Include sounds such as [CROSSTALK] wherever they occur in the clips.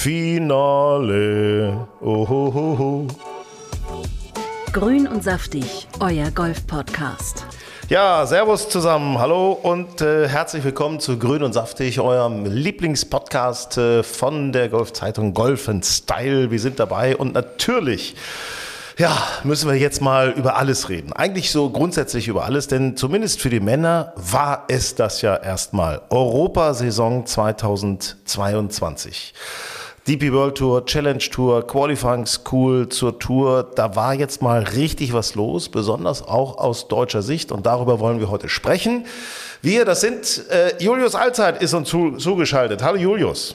Finale. Ohohoho. Grün und saftig, euer Golf-Podcast. Ja, Servus zusammen, hallo und äh, herzlich willkommen zu Grün und Saftig, eurem Lieblingspodcast äh, von der Golfzeitung Golf Style. Wir sind dabei und natürlich ja, müssen wir jetzt mal über alles reden. Eigentlich so grundsätzlich über alles, denn zumindest für die Männer war es das ja erstmal. Europasaison 2022. DP World Tour, Challenge Tour, Qualifying School zur Tour. Da war jetzt mal richtig was los, besonders auch aus deutscher Sicht. Und darüber wollen wir heute sprechen. Wir, das sind äh, Julius Allzeit ist uns zu, zugeschaltet. Hallo Julius.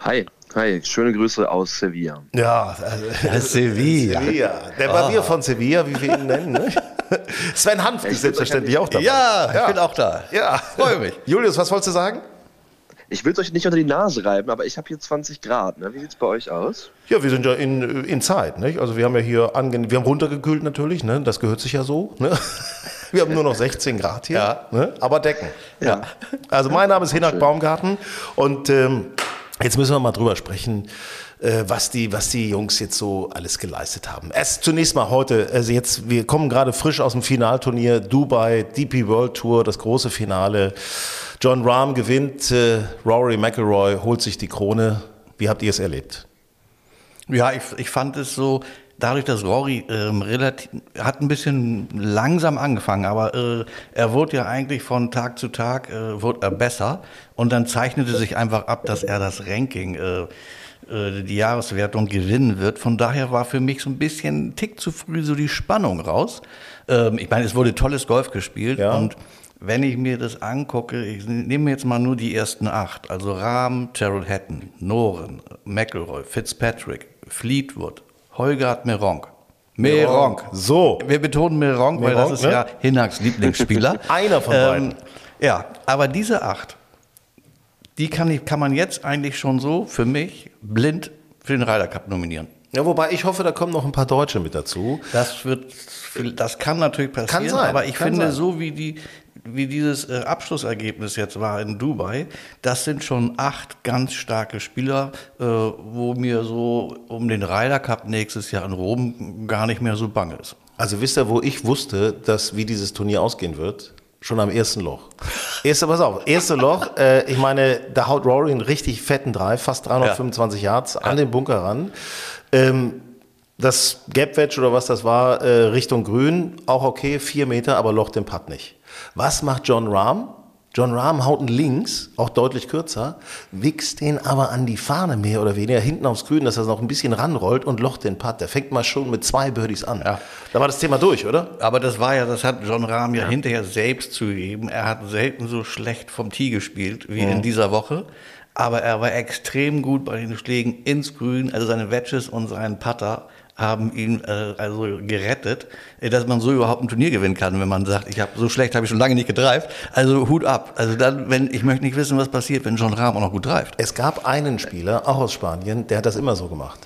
Hi. Hi, schöne Grüße aus Sevilla. Ja, äh, Sevilla. Sevilla. Der Barbier oh. von Sevilla, wie wir ihn nennen. Ne? [LAUGHS] Sven Hanf ist selbstverständlich auch dabei. Ja, ich ja. bin auch da. Ja, freue mich. Julius, was wolltest du sagen? Ich will es euch nicht unter die Nase reiben, aber ich habe hier 20 Grad. Ne? Wie sieht es bei euch aus? Ja, wir sind ja in, in Zeit. Nicht? Also wir haben ja hier ange wir haben runtergekühlt natürlich. Ne? Das gehört sich ja so. Ne? [LAUGHS] Wir haben nur noch 16 Grad hier. Ja. Ne? Aber Decken. Ja. Also mein Name ist Hinak Baumgarten und ähm, Jetzt müssen wir mal drüber sprechen, äh, was die, was die Jungs jetzt so alles geleistet haben. Erst zunächst mal heute, also jetzt, wir kommen gerade frisch aus dem Finalturnier Dubai, DP World Tour, das große Finale. John Rahm gewinnt, äh, Rory McIlroy holt sich die Krone. Wie habt ihr es erlebt? Ja, ich, ich fand es so, dadurch, dass Rory ähm, relativ hat ein bisschen langsam angefangen, aber äh, er wurde ja eigentlich von Tag zu Tag äh, wurde er besser und dann zeichnete sich einfach ab, dass er das Ranking äh, die Jahreswertung gewinnen wird. Von daher war für mich so ein bisschen ein Tick zu früh so die Spannung raus. Ähm, ich meine, es wurde tolles Golf gespielt ja. und wenn ich mir das angucke, ich nehme jetzt mal nur die ersten acht, also Rahm, Terrell Hatton, Noren, McElroy, Fitzpatrick, Fleetwood, Holgard Meronk. Meronk. So. Wir betonen Meronk, weil das ist ne? ja Hinaks Lieblingsspieler. [LAUGHS] Einer von beiden. Ähm, ja, aber diese acht, die kann, ich, kann man jetzt eigentlich schon so für mich blind für den Ryder Cup nominieren. Ja, wobei ich hoffe, da kommen noch ein paar Deutsche mit dazu. Das wird, das kann natürlich passieren. Kann sein, aber ich finde, sein. so wie die, wie dieses äh, Abschlussergebnis jetzt war in Dubai, das sind schon acht ganz starke Spieler, äh, wo mir so um den Ryder Cup nächstes Jahr in Rom gar nicht mehr so bang ist. Also wisst ihr, wo ich wusste, dass wie dieses Turnier ausgehen wird? Schon am ersten Loch. Erste, pass auf, erste Loch, äh, ich meine, da haut Rory einen richtig fetten Drive, fast 325 ja. Yards an den Bunker ran. Ähm, das Gap Wedge oder was das war, äh, Richtung Grün, auch okay, vier Meter, aber Loch den Putt nicht. Was macht John Rahm? John Rahm haut einen links, auch deutlich kürzer, wichst den aber an die Fahne mehr oder weniger, hinten aufs Grün, dass er noch ein bisschen ranrollt und locht den Putt. Der fängt mal schon mit zwei Birdies an. Ja. Da war das Thema durch, oder? Aber das war ja, das hat John Rahm ja, ja. hinterher selbst zugegeben. Er hat selten so schlecht vom Tee gespielt wie mhm. in dieser Woche. Aber er war extrem gut bei den Schlägen ins Grün, also seine Wedges und seinen Putter haben ihn äh, also gerettet, äh, dass man so überhaupt ein Turnier gewinnen kann, wenn man sagt, ich habe so schlecht habe ich schon lange nicht gedreift. Also Hut ab. Also dann, wenn ich möchte nicht wissen, was passiert, wenn John Rahm auch noch gut dreift. Es gab einen Spieler, auch aus Spanien, der hat das immer so gemacht.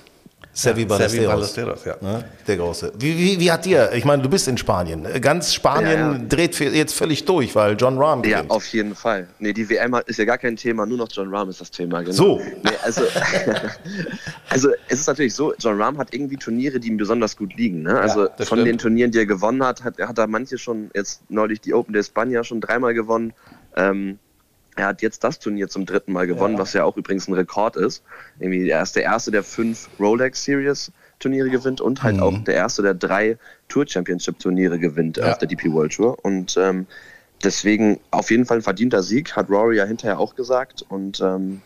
Sevi ja, Ballesteros. Ballesteros ja. Ne? Der Große. Wie, wie, wie hat dir, ich meine, du bist in Spanien. Ganz Spanien ja, ja. dreht jetzt völlig durch, weil John Rahm gewinnt. Ja, auf jeden Fall. Nee, die WM ist ja gar kein Thema, nur noch John Rahm ist das Thema. Genau. So. Nee, also, [LAUGHS] also es ist natürlich so, John Rahm hat irgendwie Turniere, die ihm besonders gut liegen. Ne? Also von stimmt. den Turnieren, die er gewonnen hat, hat, hat er manche schon, jetzt neulich die Open de España schon dreimal gewonnen. Ähm, er hat jetzt das Turnier zum dritten Mal gewonnen, ja. was ja auch übrigens ein Rekord ist. Irgendwie er ist der erste, der fünf Rolex Series Turniere gewinnt und halt mhm. auch der erste, der drei Tour Championship Turniere gewinnt ja. auf der DP World Tour. Und ähm, deswegen auf jeden Fall ein verdienter Sieg, hat Rory ja hinterher auch gesagt. Und ähm,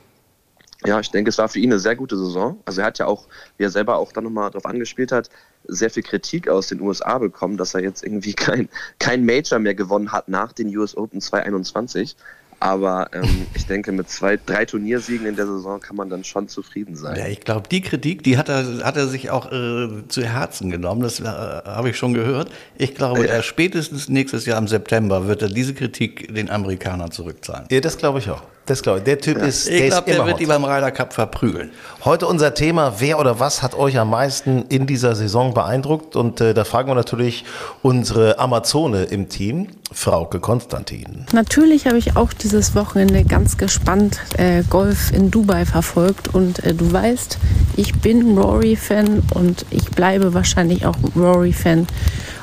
ja, ich denke, es war für ihn eine sehr gute Saison. Also er hat ja auch, wie er selber auch dann nochmal darauf angespielt hat, sehr viel Kritik aus den USA bekommen, dass er jetzt irgendwie [LAUGHS] kein, kein Major mehr gewonnen hat nach den US Open 2021. Aber ähm, ich denke, mit zwei, drei Turniersiegen in der Saison kann man dann schon zufrieden sein. Ja, ich glaube, die Kritik, die hat er, hat er sich auch äh, zu Herzen genommen. Das äh, habe ich schon gehört. Ich glaube, ja. spätestens nächstes Jahr im September wird er diese Kritik den Amerikanern zurückzahlen. Ja, das glaube ich auch. Das glaube ich. Der Typ ist, ich glaube, der, glaub, der wird die beim Ryder Cup verprügeln. Heute unser Thema, wer oder was hat euch am meisten in dieser Saison beeindruckt? Und äh, da fragen wir natürlich unsere Amazone im Team, Frauke Konstantin. Natürlich habe ich auch dieses Wochenende ganz gespannt äh, Golf in Dubai verfolgt. Und äh, du weißt, ich bin Rory-Fan und ich bleibe wahrscheinlich auch Rory-Fan.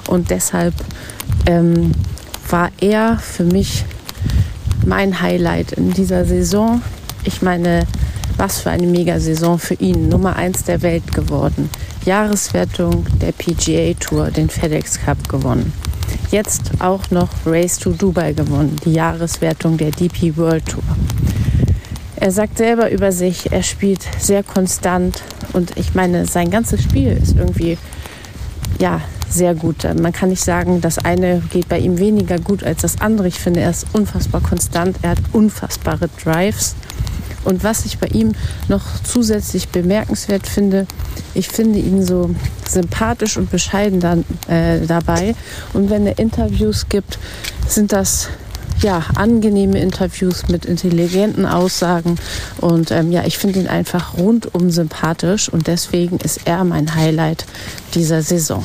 Und deshalb ähm, war er für mich mein Highlight in dieser Saison. Ich meine, was für eine Mega-Saison für ihn. Nummer 1 der Welt geworden. Jahreswertung der PGA Tour, den FedEx Cup gewonnen. Jetzt auch noch Race to Dubai gewonnen, die Jahreswertung der DP World Tour. Er sagt selber über sich, er spielt sehr konstant und ich meine, sein ganzes Spiel ist irgendwie ja, sehr gut. Man kann nicht sagen, das eine geht bei ihm weniger gut als das andere. Ich finde, er ist unfassbar konstant. Er hat unfassbare Drives. Und was ich bei ihm noch zusätzlich bemerkenswert finde, ich finde ihn so sympathisch und bescheiden dann, äh, dabei. Und wenn er Interviews gibt, sind das ja, angenehme Interviews mit intelligenten Aussagen. Und ähm, ja, ich finde ihn einfach rundum sympathisch und deswegen ist er mein Highlight dieser Saison.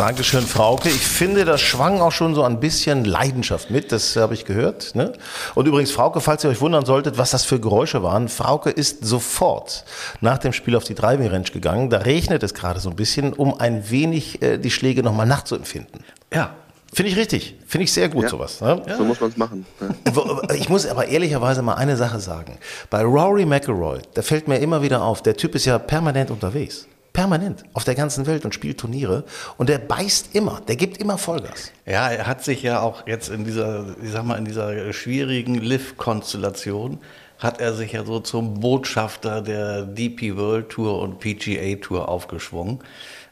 Dankeschön, Frauke. Ich finde, das schwang auch schon so ein bisschen Leidenschaft mit, das habe ich gehört. Ne? Und übrigens, Frauke, falls ihr euch wundern solltet, was das für Geräusche waren, Frauke ist sofort nach dem Spiel auf die Driving Range gegangen. Da regnet es gerade so ein bisschen, um ein wenig äh, die Schläge nochmal nachzuempfinden. Ja, Finde ich richtig. Finde ich sehr gut, ja. sowas. Ne? Ja. So muss man es machen. Ja. [LAUGHS] Ich muss aber ehrlicherweise mal eine Sache sagen. Bei Rory McElroy, da fällt mir immer wieder auf, der Typ ist ja permanent unterwegs. Permanent auf der ganzen Welt und spielt Turniere und der beißt immer, der gibt immer Vollgas. Ja, er hat sich ja auch jetzt in dieser, ich sag mal, in dieser schwierigen Liv-Konstellation hat er sich ja so zum Botschafter der DP World Tour und PGA Tour aufgeschwungen.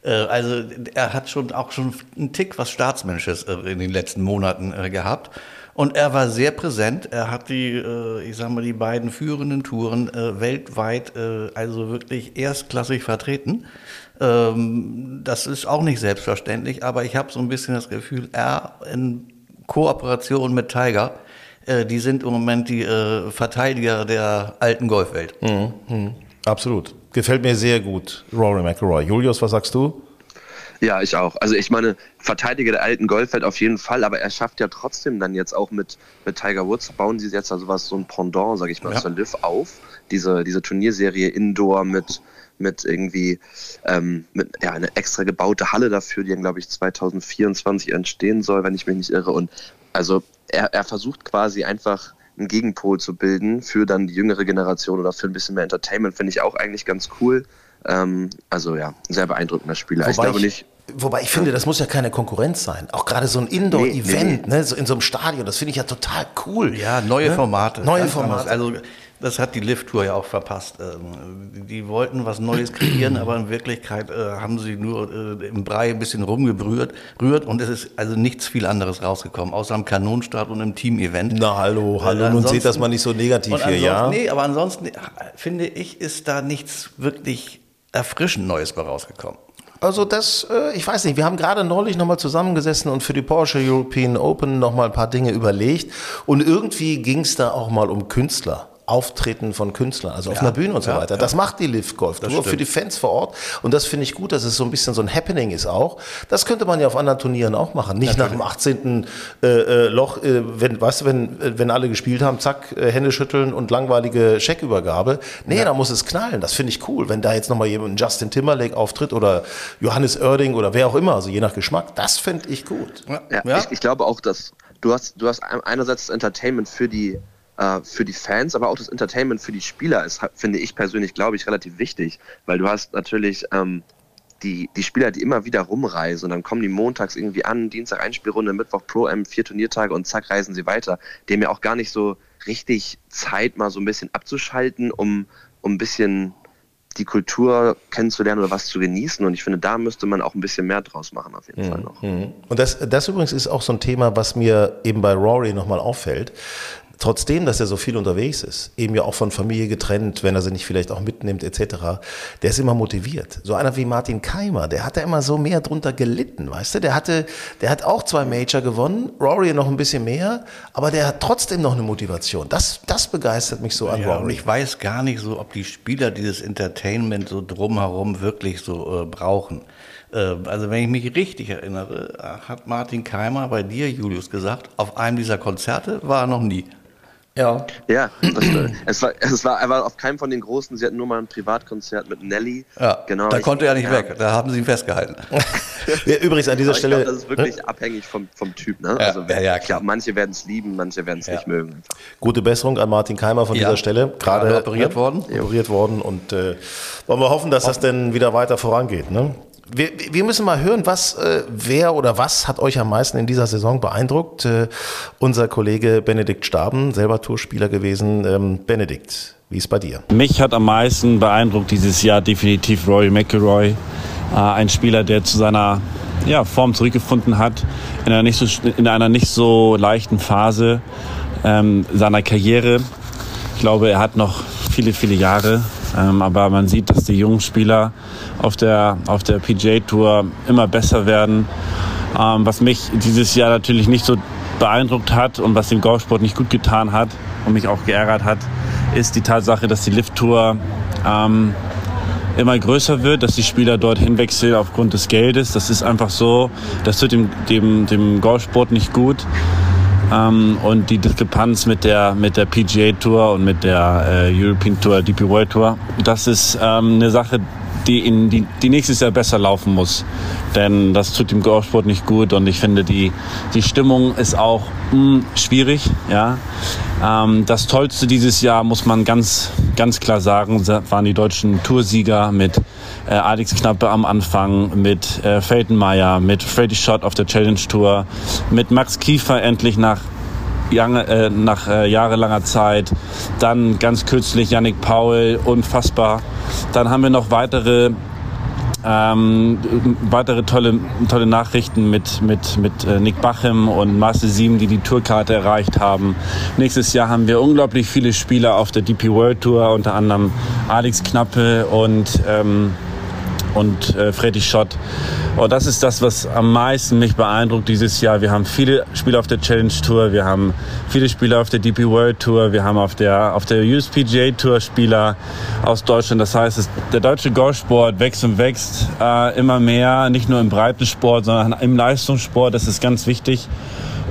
Äh, also er hat schon auch schon einen Tick was Staatsmännisches äh, in den letzten Monaten äh, gehabt. Und er war sehr präsent. Er hat die, ich sag mal, die beiden führenden Touren weltweit also wirklich erstklassig vertreten. Ähm, das ist auch nicht selbstverständlich, aber ich habe so ein bisschen das Gefühl, er in Kooperation mit Tiger, die sind im Moment die Verteidiger der alten Golfwelt. Mhm, mh, absolut. Gefällt mir sehr gut, Rory McIlroy. Julius, was sagst du? Ja, ich auch. Also ich meine, Verteidiger der alten Golfwelt auf jeden Fall, aber er schafft ja trotzdem dann jetzt auch mit, mit Tiger Woods, bauen sie jetzt also was, so ein Pendant, sag ich mal, ja. zur Liv auf. Diese, diese Turnierserie Indoor mit, mit irgendwie ähm, mit ja, eine extra gebaute Halle dafür, die dann, glaube ich, 2024 entstehen soll, wenn ich mich nicht irre. Und also er, er versucht quasi einfach einen Gegenpol zu bilden für dann die jüngere Generation oder für ein bisschen mehr Entertainment, finde ich auch eigentlich ganz cool. Ähm, also ja, ein sehr beeindruckender Spieler. Wobei ich glaube nicht. Wobei ich finde, das muss ja keine Konkurrenz sein. Auch gerade so ein Indoor-Event, nee, nee. ne, so in so einem Stadion, das finde ich ja total cool. Ja, neue ne? Formate. Neue Formate. Also das hat die Lift-Tour ja auch verpasst. Ähm, die wollten was Neues kreieren, aber in Wirklichkeit äh, haben sie nur äh, im Brei ein bisschen rumgebrüht rührt und es ist also nichts viel anderes rausgekommen, außer am Kanonstart und im Team-Event. Na hallo, hallo, äh, nun seht das mal nicht so negativ hier, ja? Nee, aber ansonsten finde ich, ist da nichts wirklich erfrischend Neues bei rausgekommen. Also das, äh, ich weiß nicht, wir haben gerade neulich nochmal zusammengesessen und für die Porsche European Open nochmal ein paar Dinge überlegt und irgendwie ging es da auch mal um Künstler. Auftreten von Künstlern, also auf einer Bühne und so ja, weiter. Das ja. macht die Live Golf Tour für die Fans vor Ort. Und das finde ich gut, dass es so ein bisschen so ein Happening ist auch. Das könnte man ja auf anderen Turnieren auch machen. Nicht Natürlich. nach dem 18. Äh, äh, Loch, äh, wenn, weißt du, wenn, wenn alle gespielt haben, zack, äh, Hände schütteln und langweilige Scheckübergabe. Nee, ja. da muss es knallen. Das finde ich cool. Wenn da jetzt nochmal jemand, Justin Timberlake auftritt oder Johannes Oerding oder wer auch immer, also je nach Geschmack, das finde ich gut. Ja, Ich, ich glaube auch, dass du hast, du hast einerseits das Entertainment für die äh, für die Fans, aber auch das Entertainment für die Spieler ist, finde ich persönlich, glaube ich, relativ wichtig, weil du hast natürlich ähm, die, die Spieler, die immer wieder rumreisen und dann kommen die montags irgendwie an, Dienstag Einspielrunde, Mittwoch Pro M, vier Turniertage und zack reisen sie weiter. Die haben ja auch gar nicht so richtig Zeit, mal so ein bisschen abzuschalten, um, um ein bisschen die Kultur kennenzulernen oder was zu genießen. Und ich finde, da müsste man auch ein bisschen mehr draus machen, auf jeden mhm. Fall noch. Mhm. Und das, das übrigens ist auch so ein Thema, was mir eben bei Rory nochmal auffällt trotzdem, dass er so viel unterwegs ist, eben ja auch von Familie getrennt, wenn er sie nicht vielleicht auch mitnimmt etc., der ist immer motiviert. So einer wie Martin Keimer, der hat da immer so mehr drunter gelitten, weißt du? Der hatte, der hat auch zwei Major gewonnen, Rory noch ein bisschen mehr, aber der hat trotzdem noch eine Motivation. Das, das begeistert mich so an ja, Rory. Und ich weiß gar nicht so, ob die Spieler dieses Entertainment so drumherum wirklich so äh, brauchen. Äh, also wenn ich mich richtig erinnere, hat Martin Keimer bei dir, Julius, gesagt, auf einem dieser Konzerte war er noch nie. Ja. Ja, das, es, war, es war aber auf keinem von den großen. Sie hatten nur mal ein Privatkonzert mit Nelly. Ja, genau. Da ich, konnte er nicht ja. weg. Da haben sie ihn festgehalten. [LAUGHS] ja, übrigens an dieser Stelle. Glaub, das ist wirklich hm? abhängig vom, vom Typ. Ne? Ja, also, ja, ja, glaube, manche werden es lieben, manche werden es nicht mögen. Gute Besserung an Martin Keimer von dieser Stelle. Gerade operiert worden. Operiert worden. Und äh, wollen wir hoffen, dass hoffen. das denn wieder weiter vorangeht. Ne? Wir, wir, müssen mal hören, was, äh, wer oder was hat euch am meisten in dieser Saison beeindruckt? Äh, unser Kollege Benedikt Staben, selber Tourspieler gewesen. Ähm, Benedikt, wie ist bei dir? Mich hat am meisten beeindruckt dieses Jahr definitiv Rory McIlroy. Äh, ein Spieler, der zu seiner ja, Form zurückgefunden hat, in einer nicht so, in einer nicht so leichten Phase ähm, seiner Karriere. Ich glaube, er hat noch viele, viele Jahre ähm, aber man sieht, dass die jungen Spieler auf der, auf der PGA Tour immer besser werden. Ähm, was mich dieses Jahr natürlich nicht so beeindruckt hat und was dem Golfsport nicht gut getan hat und mich auch geärgert hat, ist die Tatsache, dass die Lift Tour ähm, immer größer wird, dass die Spieler dorthin wechseln aufgrund des Geldes. Das ist einfach so. Das tut dem, dem, dem Golfsport nicht gut. Ähm, und die Diskrepanz mit der, mit der PGA Tour und mit der äh, European Tour, DP World Tour, das ist ähm, eine Sache, die, in, die, die nächstes Jahr besser laufen muss. Denn das tut dem Golfsport nicht gut und ich finde, die, die Stimmung ist auch mh, hm, schwierig. Ja. Ähm, das Tollste dieses Jahr, muss man ganz, ganz klar sagen, waren die deutschen Toursieger mit äh, Alex Knappe am Anfang, mit äh, Feltenmeier, mit Freddy Schott auf der Challenge Tour, mit Max Kiefer endlich nach Jange, äh, nach äh, jahrelanger Zeit. Dann ganz kürzlich Yannick Paul, unfassbar. Dann haben wir noch weitere ähm, weitere tolle, tolle Nachrichten mit, mit, mit äh, Nick Bachem und Master 7, die die Tourkarte erreicht haben. Nächstes Jahr haben wir unglaublich viele Spieler auf der DP World Tour, unter anderem Alex Knappe und ähm, und äh, Freddy Schott. Und das ist das, was am meisten mich beeindruckt dieses Jahr. Wir haben viele Spieler auf der Challenge Tour, wir haben viele Spieler auf der DP World Tour, wir haben auf der, auf der USPGA Tour Spieler aus Deutschland. Das heißt, es, der deutsche Golfsport wächst und wächst äh, immer mehr, nicht nur im Breitensport, sondern im Leistungssport. Das ist ganz wichtig.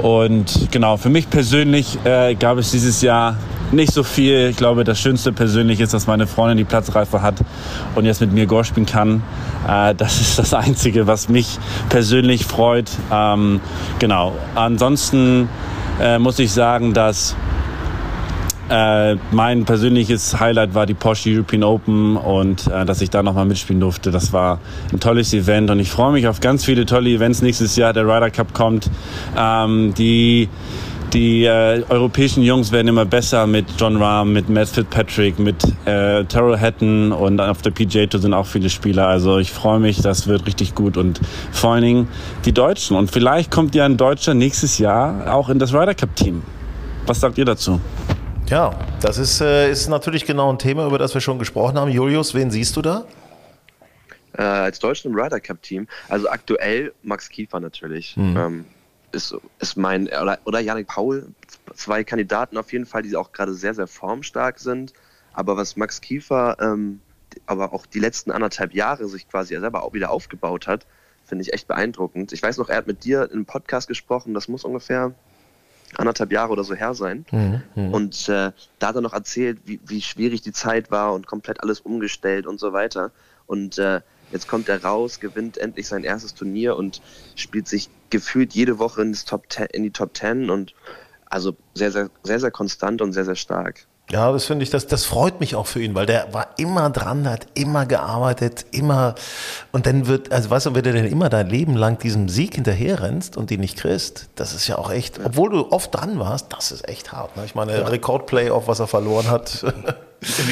Und genau, für mich persönlich äh, gab es dieses Jahr nicht so viel. Ich glaube, das Schönste persönlich ist, dass meine Freundin die Platzreife hat und jetzt mit mir Golf spielen kann. Äh, das ist das Einzige, was mich persönlich freut. Ähm, genau. Ansonsten äh, muss ich sagen, dass äh, mein persönliches Highlight war die Porsche European Open und äh, dass ich da nochmal mitspielen durfte. Das war ein tolles Event und ich freue mich auf ganz viele tolle Events nächstes Jahr. Der Ryder Cup kommt. Ähm, die die äh, europäischen Jungs werden immer besser mit John Rahm, mit Matt Fitzpatrick, mit äh, Terrell Hatton und auf der PGA Tour sind auch viele Spieler. Also ich freue mich, das wird richtig gut und vor allen Dingen die Deutschen. Und vielleicht kommt ja ein Deutscher nächstes Jahr auch in das Ryder Cup Team. Was sagt ihr dazu? Ja, das ist, äh, ist natürlich genau ein Thema, über das wir schon gesprochen haben. Julius, wen siehst du da? Äh, als Deutschen im Ryder Cup Team. Also aktuell Max Kiefer natürlich. Mhm. Ähm, ist, ist mein, oder, oder Janik Paul, zwei Kandidaten auf jeden Fall, die auch gerade sehr, sehr formstark sind. Aber was Max Kiefer, ähm, aber auch die letzten anderthalb Jahre sich quasi selber auch wieder aufgebaut hat, finde ich echt beeindruckend. Ich weiß noch, er hat mit dir im Podcast gesprochen, das muss ungefähr anderthalb Jahre oder so her sein. Mhm, mhm, und äh, da hat er noch erzählt, wie, wie schwierig die Zeit war und komplett alles umgestellt und so weiter. Und äh, jetzt kommt er raus, gewinnt endlich sein erstes Turnier und spielt sich gefühlt jede Woche in, Top 10, in die Top Ten und also sehr, sehr, sehr, sehr konstant und sehr, sehr stark. Ja, das finde ich, das, das freut mich auch für ihn, weil der war immer dran, hat immer gearbeitet, immer. Und dann wird, also weißt du, wenn du denn immer dein Leben lang diesem Sieg hinterherrennst und den nicht kriegst, das ist ja auch echt, obwohl du oft dran warst, das ist echt hart. Ne? Ich meine, ja. Rekordplayoff, was er verloren hat.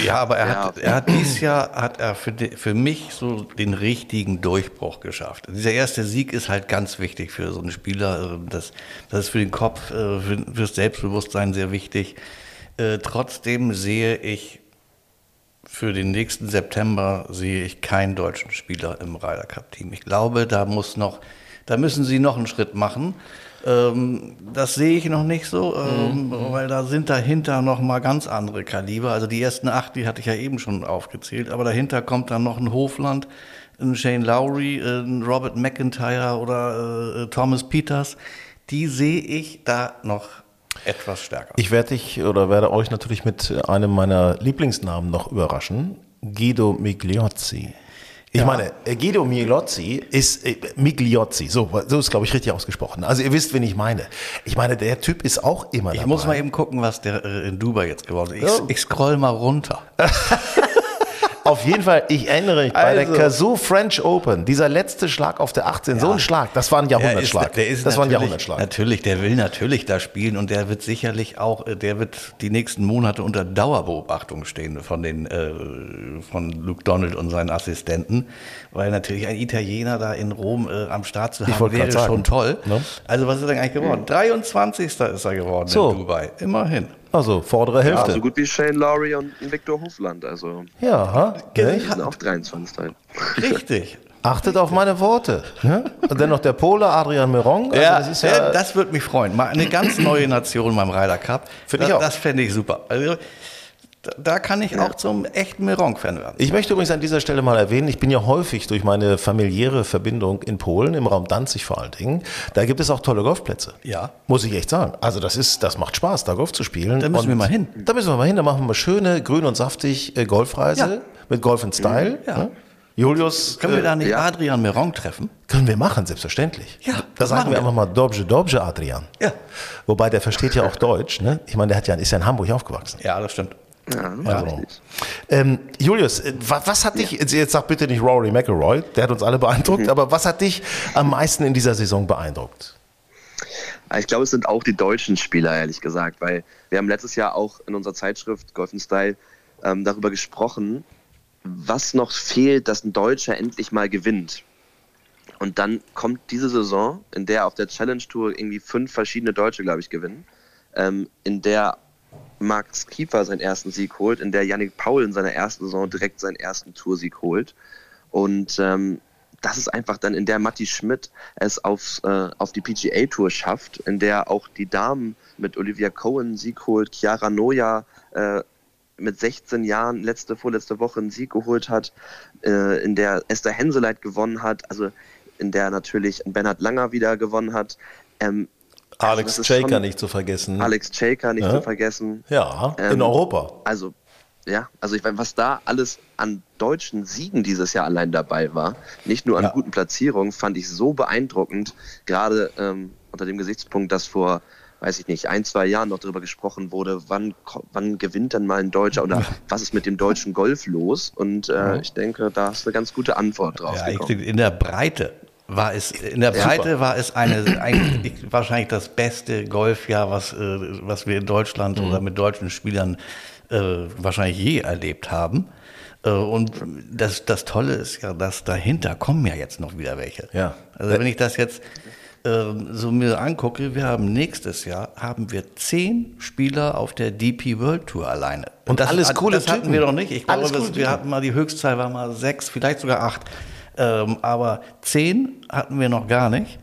Ja, aber er, ja. Hat, er hat dieses Jahr hat er für, die, für mich so den richtigen Durchbruch geschafft. Dieser erste Sieg ist halt ganz wichtig für so einen Spieler. Das, das ist für den Kopf, äh, für, fürs Selbstbewusstsein sehr wichtig. Äh, trotzdem sehe ich für den nächsten September sehe ich keinen deutschen Spieler im Ryder Cup Team. Ich glaube, da muss noch, da müssen sie noch einen Schritt machen. Ähm, das sehe ich noch nicht so, ähm, mhm. weil da sind dahinter noch mal ganz andere Kaliber. Also die ersten acht, die hatte ich ja eben schon aufgezählt, aber dahinter kommt dann noch ein Hofland, ein Shane Lowry, ein Robert McIntyre oder äh, Thomas Peters. Die sehe ich da noch etwas stärker. Ich werde dich oder werde euch natürlich mit einem meiner Lieblingsnamen noch überraschen. Guido Migliozzi. Ich ja. meine, Guido Migliozzi ist äh, Migliozzi, so, so ist glaube ich richtig ausgesprochen. Also ihr wisst, wen ich meine. Ich meine, der Typ ist auch immer Ich dabei. muss mal eben gucken, was der äh, in Dubai jetzt geworden ist. Ich, ja. ich scroll mal runter. [LAUGHS] Auf jeden Fall, ich erinnere mich, bei der also- Kazoo French Open, dieser letzte Schlag auf der 18, ja. so ein Schlag, das war ein Jahrhundertschlag. Der ist, der ist das war ein Jahrhundertschlag. Natürlich, der will natürlich da spielen und der wird sicherlich auch, äh, der wird die nächsten Monate unter Dauerbeobachtung stehen von den, äh, von Luke Donald und seinen Assistenten, weil natürlich ein Italiener da in Rom äh, am Start zu haben, wäre schon toll. Ne? Also was ist er denn eigentlich geworden? 23. ist er geworden so. in Dubai, immerhin. Also vordere Hälfte. Ja, so gut wie Shane Lowry und Victor Hofland. Also ja, die sind auch 23. Richtig. [LAUGHS] Achtet auf meine Worte. Ne? Und dann noch der Pole, Adrian Meron. Also ja, das, ja, das würde mich freuen. Mal eine ganz neue Nation beim Ryder Cup. Finde ich auch. Das fände ich super. Also, da kann ich auch zum echten Meronk-Fan werden. Ich möchte übrigens an dieser Stelle mal erwähnen, ich bin ja häufig durch meine familiäre Verbindung in Polen, im Raum Danzig vor allen Dingen, da gibt es auch tolle Golfplätze. Ja. Muss ich echt sagen. Also das ist, das macht Spaß, da Golf zu spielen. Da müssen und wir mal hin. Da müssen wir mal hin, da machen wir mal schöne, grün und saftig äh, Golfreise ja. mit Golf in Style. Ja. Ne? Julius. Können wir da nicht äh, ja. Adrian Meronk treffen? Können wir machen, selbstverständlich. Ja. Da sagen wir, wir einfach mal Dobje, Dobje Adrian. Ja. Wobei der versteht ja auch Deutsch, ne? Ich meine, der hat ja, ist ja in Hamburg aufgewachsen. Ja, das stimmt. Ja, also. ähm, Julius, äh, was, was hat dich, ja. jetzt sag bitte nicht Rory McElroy, der hat uns alle beeindruckt, mhm. aber was hat dich am meisten in dieser Saison beeindruckt? Ich glaube, es sind auch die deutschen Spieler, ehrlich gesagt, weil wir haben letztes Jahr auch in unserer Zeitschrift Golf Style ähm, darüber gesprochen, was noch fehlt, dass ein Deutscher endlich mal gewinnt. Und dann kommt diese Saison, in der auf der Challenge Tour irgendwie fünf verschiedene Deutsche, glaube ich, gewinnen, ähm, in der Max Kiefer seinen ersten Sieg holt, in der Yannick Paul in seiner ersten Saison direkt seinen ersten Toursieg holt. Und ähm, das ist einfach dann, in der Matti Schmidt es aufs, äh, auf die PGA Tour schafft, in der auch die Damen mit Olivia Cohen Sieg holt, Chiara Noja äh, mit 16 Jahren letzte, vorletzte Woche einen Sieg geholt hat, äh, in der Esther Henseleit gewonnen hat, also in der natürlich Bernhard Langer wieder gewonnen hat. Ähm, Alex also Shaker nicht zu vergessen. Alex Shaker nicht ja. zu vergessen. Ja, ähm, in Europa. Also, ja, also ich meine, was da alles an deutschen Siegen dieses Jahr allein dabei war, nicht nur an ja. guten Platzierungen, fand ich so beeindruckend, gerade ähm, unter dem Gesichtspunkt, dass vor weiß ich nicht, ein, zwei Jahren noch darüber gesprochen wurde, wann, wann gewinnt denn mal ein Deutscher oder was ist mit dem deutschen Golf los? Und äh, ich denke, da ist eine ganz ganz gute Antwort drauf. Ja, in der Breite war es in der Breite Super. war es eine eigentlich [CLEARS THROAT] wahrscheinlich das beste Golfjahr, was äh, was wir in Deutschland mhm. oder mit deutschen Spielern äh, wahrscheinlich je erlebt haben. Äh, und das das Tolle ist ja, dass dahinter kommen ja jetzt noch wieder welche. Ja. Also wenn ich das jetzt ähm, so mir angucke, wir haben nächstes Jahr haben wir zehn Spieler auf der DP World Tour alleine. Und, und das, alles coole Das hatten wir noch nicht. Ich glaube, wir hatten mal die Höchstzahl war mal sechs, vielleicht sogar acht. Ähm, aber zehn hatten wir noch gar nicht.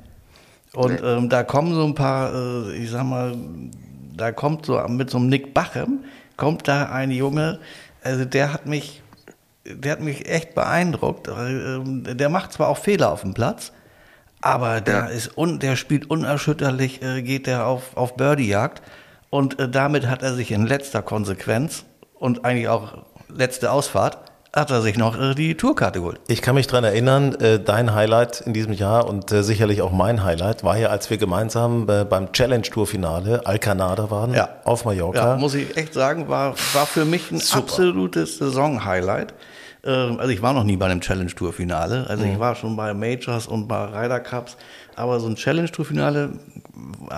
Und nee. ähm, da kommen so ein paar, äh, ich sag mal, da kommt so mit so einem Nick Bachem, kommt da ein Junge, also der hat mich, der hat mich echt beeindruckt. Ähm, der macht zwar auch Fehler auf dem Platz, aber der ja. ist un, der spielt unerschütterlich, äh, geht der auf, auf Birdie-Jagd. Und äh, damit hat er sich in letzter Konsequenz und eigentlich auch letzte Ausfahrt hat er sich noch äh, die Tourkarte geholt. Ich kann mich daran erinnern, äh, dein Highlight in diesem Jahr und äh, sicherlich auch mein Highlight war ja, als wir gemeinsam beim Challenge Tour Finale Alcanada waren Ja. auf Mallorca. Ja, muss ich echt sagen, war, war für mich ein Super. absolutes Saison-Highlight. Ähm, Also ich war noch nie bei einem Challenge Tour Finale. Also Mhm. ich war schon bei Majors und bei Ryder Cups, aber so ein Challenge Tour Finale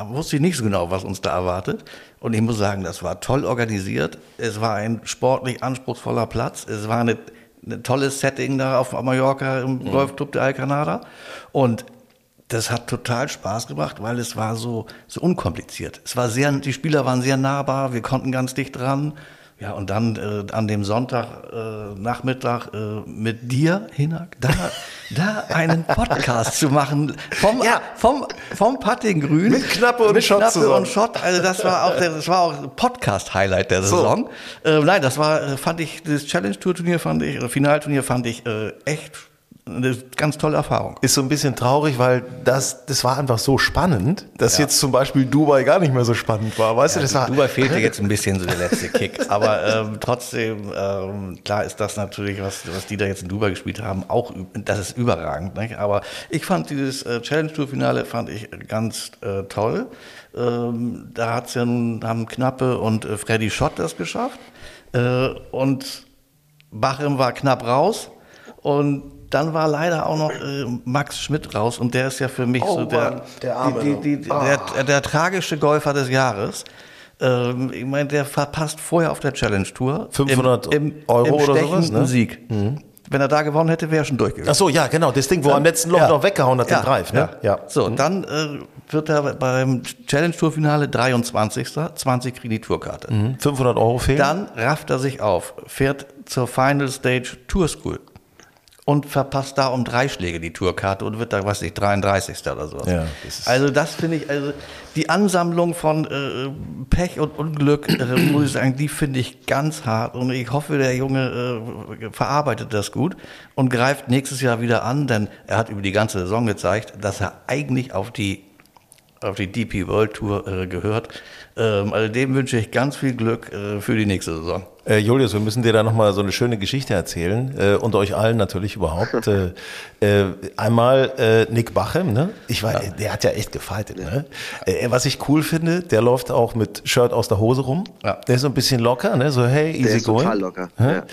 wusste ich nicht so genau, was uns da erwartet. Und ich muss sagen, das war toll organisiert. Es war ein sportlich anspruchsvoller Platz. Es war eine, ein tolles Setting da auf Mallorca im Mhm. Golfclub der Alcanada. Und das hat total Spaß gemacht, weil es war so, so unkompliziert. Es war sehr, die Spieler waren sehr nahbar, wir konnten ganz dicht dran. Ja, und dann äh, an dem Sonntag äh, Nachmittag äh, mit dir, Hinak, da, da einen Podcast zu machen vom, Ja. vom, vom Puttinggrün. Mit Knappe und mit Schott Knappe zusammen. und Schott. Also das war auch, der, das war auch Podcast-Highlight der So. Saison. Äh, nein, das war, äh, fand ich, das Challenge-Tour-Turnier fand ich, oder Finalturnier fand ich äh, echt eine ganz tolle Erfahrung. Ist so ein bisschen traurig, weil das, das war einfach so spannend, dass jetzt zum Beispiel Dubai gar nicht mehr so spannend war. Weißt du, das war. Dubai fehlte [LAUGHS] jetzt ein bisschen so der letzte Kick. Aber ähm, trotzdem, ähm, klar ist das natürlich, was, was die da jetzt in Dubai gespielt haben, auch, das ist überragend. Nicht? Aber ich fand dieses äh, Challenge-Tour-Finale fand ich ganz äh, toll. Ähm, da hat's ja nun, haben Knappe und äh, Freddy Schott das geschafft. Äh, und Bachem war knapp raus. Und dann war leider auch noch äh, Max Schmidt raus und der ist ja für mich Oh so der, Mann, der Arme die, die, die, noch. der, der tragische Golfer des Jahres. Ähm, ich meine, der verpasst vorher auf der Challenge Tour 500 im, im, Euro im oder sowas, ne? Sieg. Wenn er da gewonnen hätte, wäre er schon durchgegangen. Ach so, ja, genau. Das Ding, wo er am letzten Loch Ja. noch weggehauen hat, ja, den Drive. Ne? Ja. So, dann äh, wird er beim Challenge Tour Finale 23. 20 kriegen die Tourkarte. Mhm. 500 Euro fehlen. Dann rafft er sich auf, fährt zur Final Stage Tour School und verpasst da um drei Schläge die Tourkarte und wird da, weiß ich, 33. oder so. Ja, das also das finde ich, also die Ansammlung von äh, Pech und Unglück, äh, muss ich sagen, die finde ich ganz hart und ich hoffe, der Junge äh, verarbeitet das gut und greift nächstes Jahr wieder an, denn er hat über die ganze Saison gezeigt, dass er eigentlich auf die auf die DP World Tour äh, gehört. Ähm, also dem wünsche ich ganz viel Glück äh, für die nächste Saison. Äh, Julius, wir müssen dir da nochmal so eine schöne Geschichte erzählen äh, und euch allen natürlich überhaupt. äh, äh, einmal äh, Nick Bachem, ne? Ich war, der hat ja echt gefightet, ne? Äh, was ich cool finde, der läuft auch mit Shirt aus der Hose rum. Ja. Der ist so ein bisschen locker, ne? So hey, easy ist going. total locker, ja.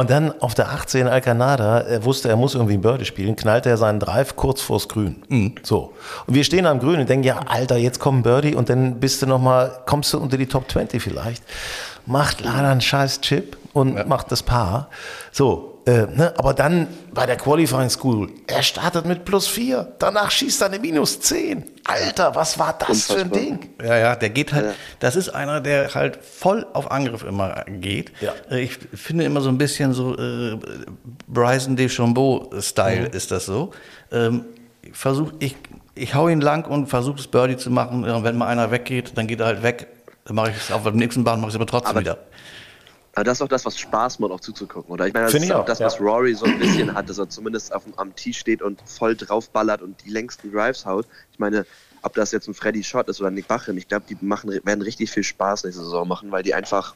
Und dann auf der 18 Alcanada, er wusste, er muss irgendwie ein Birdie spielen, knallt er seinen Drive kurz vors Grün. Mhm. So. Und wir stehen am Grün und denken, ja, Alter, jetzt kommt ein Birdie und dann bist du noch mal, kommst du unter die Top 20 vielleicht. Macht leider einen scheiß Chip und macht das Paar. So, äh, ne? aber dann bei der Qualifying School, er startet mit plus 4, danach schießt er eine minus 10. Alter, was war das für ein Unfassbar. Ding? Ja, ja, der geht halt, das ist einer, der halt voll auf Angriff immer geht. Ja. Äh, Ich finde immer so ein bisschen so äh, Bryson DeChambeau-Style ist das so. Ähm, ich versuch, ich, ich hau ihn lang und versuche das Birdie zu machen. Ja, Und wenn mal einer weggeht, dann geht er halt weg. Dann mache ich es auf dem nächsten Bahn, mache ich es aber trotzdem Aber- wieder. Aber das ist auch das, was Spaß macht, auch zuzugucken, oder? Ich meine, das Finde ist auch das, ja. was Rory so ein bisschen hat, dass er zumindest auf am Tee steht und voll draufballert und die längsten Drives haut. Ich meine, ob das jetzt ein Freddy Schott ist oder Nick Bachem, ich glaube, die machen, werden richtig viel Spaß nächste Saison machen, weil die einfach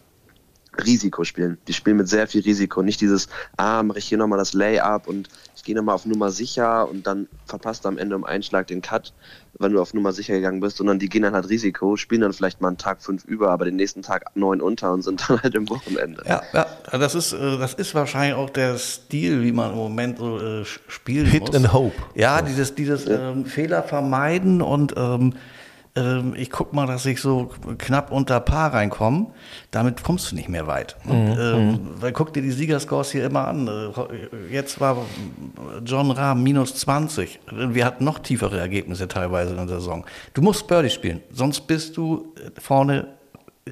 Risiko spielen. Die spielen mit sehr viel Risiko. Nicht dieses, ah, mache ich hier nochmal das Layup und ich gehe nochmal auf Nummer sicher und dann verpasst du am Ende um einen Schlag den Cut, wenn du auf Nummer sicher gegangen bist, sondern die gehen dann halt Risiko, spielen dann vielleicht mal einen Tag fünf über, aber den nächsten Tag neun unter und sind dann [LAUGHS] halt im Wochenende. Ja, ja, das ist, äh, das ist wahrscheinlich auch der Stil, wie man im Moment so äh, spielen Hit muss. and hope. Ja, dieses, dieses ähm, Fehler vermeiden und ähm, ähm, ich guck mal, dass ich so knapp unter Paar reinkomme. Damit kommst du nicht mehr weit. Und, ähm, weil guck dir die Siegerscores hier immer an. Äh, Jetzt war John Rahm minus 20. Wir hatten noch tiefere Ergebnisse teilweise in der Saison. Du musst Birdie spielen, sonst bist du äh, vorne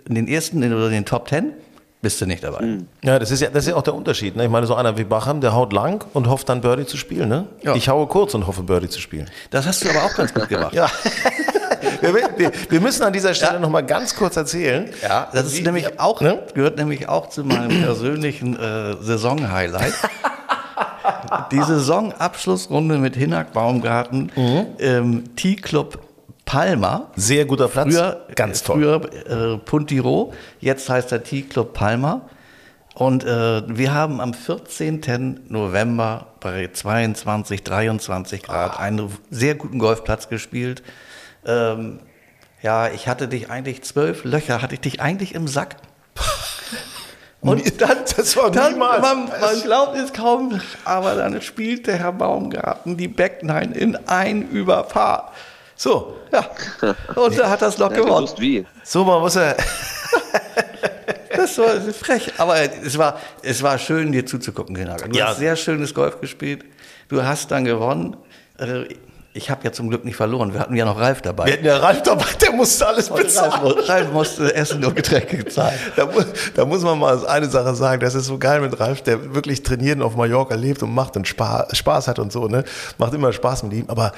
in den ersten in- oder in den Top 10 bist du nicht dabei. Ja, das ist ja, das ist ja auch der Unterschied. Ne? Ich meine, so einer wie Bacham, der haut lang und hofft dann Birdie zu spielen. Ne? Ja. Ich haue kurz und hoffe Birdie zu spielen. Das hast du aber auch ganz gut gemacht. [LAUGHS] Ja. [LAUGHS] wir, wir, wir müssen an dieser Stelle noch mal ganz kurz erzählen. Ja, das ist Wie- nämlich auch, Ne? gehört nämlich auch zu meinem [CLEARS THROAT] persönlichen äh, Saison-Highlight. Die Saisonabschlussrunde mit Hinak Baumgarten im T-Club Palma. Sehr guter Platz. Früher, ganz toll. Früher äh, Puntiro, jetzt heißt der T-Club Palma. Und äh, wir haben am 14. November bei 22, 23 Grad einen sehr guten Golfplatz gespielt. Ähm, ja, ich hatte dich eigentlich zwölf Löcher, hatte ich dich eigentlich im Sack. [LAUGHS] Und dann, das war dann, man, man, glaubt es kaum, aber dann spielt der Herr Baumgarten die Backnine in ein Überfahr. So, ja. [LAUGHS] Und da hat das Loch gewonnen. Wie. So, man muss er. [LAUGHS] das war frech. Aber es war, es war schön, dir zuzugucken, Renato. Du ja. hast sehr schönes Golf gespielt. Du hast dann gewonnen. Ich habe ja zum Glück nicht verloren. Wir hatten ja noch Ralf dabei. Wir hatten ja Ralf dabei, der musste alles bezahlen. Ralf, Ralf, musste Essen und Getränke zahlen. [LAUGHS] Da, da, muss man mal eine Sache sagen, das ist so geil mit Ralf, der wirklich trainieren auf Mallorca lebt und macht und Spaß, Spaß hat und so, ne? Macht immer Spaß mit ihm. Aber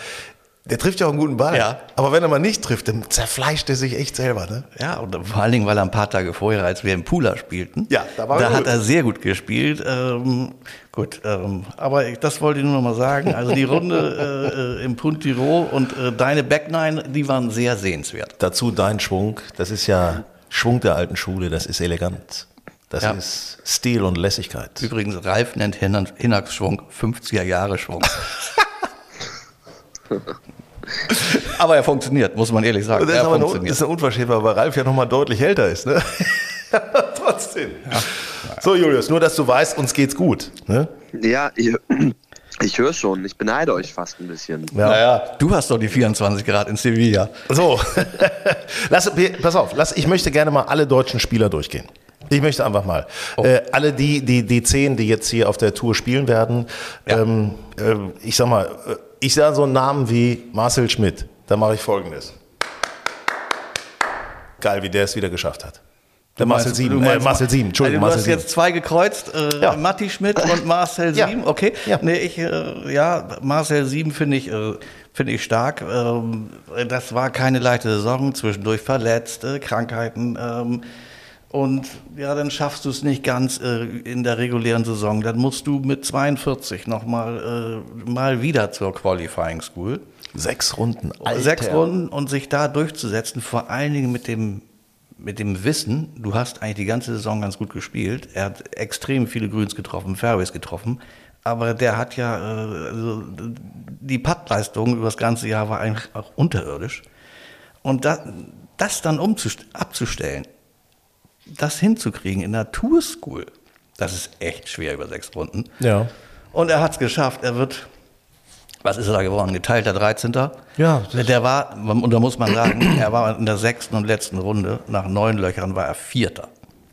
der trifft ja auch einen guten Ball. Ja. Aber wenn er mal nicht trifft, dann zerfleischt er sich echt selber. Ne? Ja, und vor allen Dingen, weil er ein paar Tage vorher, als wir im Pooler spielten, ja, da, war da hat er sehr gut gespielt. Ähm, gut, ähm, aber ich, das wollte ich nur noch mal sagen. Also die Runde [LAUGHS] äh, im Puntiro und äh, deine Backnine, die waren sehr sehenswert. Dazu dein Schwung. Das ist ja Schwung der alten Schule. Das ist elegant. Das ja. ist Stil und Lässigkeit. Übrigens, Ralf nennt Hinnacks Schwung 50er Jahre Schwung. [LAUGHS] [LAUGHS] aber er funktioniert, muss man ehrlich sagen. Das ist, er aber eine, ist eine Unverschämtheit, weil Ralf ja nochmal deutlich älter ist. Ne? [LAUGHS] Trotzdem. Ja. So, Julius, nur dass du weißt, uns geht's gut. Ne? Ja, ich, [CLEARS THROAT] ich höre schon. Ich beneide euch fast ein bisschen. Ja. Naja, du hast doch die 24 Grad in Sevilla. So, [LAUGHS] lass, pass auf, lass, ich möchte gerne mal alle deutschen Spieler durchgehen. Ich möchte einfach mal. Oh. Äh, alle die, die, die zehn, die jetzt hier auf der Tour spielen werden, ja. ähm, äh, ich sag mal, äh, ich sage so einen Namen wie Marcel Schmidt. Da mache ich folgendes. Geil, wie der es wieder geschafft hat. Der Marcel 7, äh, Marcel 7, Entschuldigung. Also du hast jetzt zwei gekreuzt, äh, ja. Matti Schmidt [LAUGHS] und Marcel 7, ja. okay. Ja. Nee, ich, äh, ja, Marcel 7 finde ich, äh, finde ich stark. Ähm, das war keine leichte Saison, zwischendurch verletzt, Krankheiten. Ähm, und ja, dann schaffst du es nicht ganz äh, in der regulären Saison. Dann musst du mit 42 nochmal äh, mal wieder zur Qualifying School. Sechs Runden, Alter. Sechs Runden und sich da durchzusetzen, vor allen Dingen mit dem, mit dem Wissen, du hast eigentlich die ganze Saison ganz gut gespielt. Er hat extrem viele Grüns getroffen, Fairways getroffen. Aber der hat ja, äh, also die Puttleistung über das ganze Jahr war eigentlich auch unterirdisch. Und da, das dann abzustellen, das hinzukriegen in der Tour School, das ist echt schwer über sechs Runden. Ja. Und er hat es geschafft. Er wird, was ist er da geworden? Geteilter 13. Ja. Der war, und da muss man sagen, [CLEARS THROAT] er war in der sechsten und letzten Runde, nach neun Löchern war er Vierter.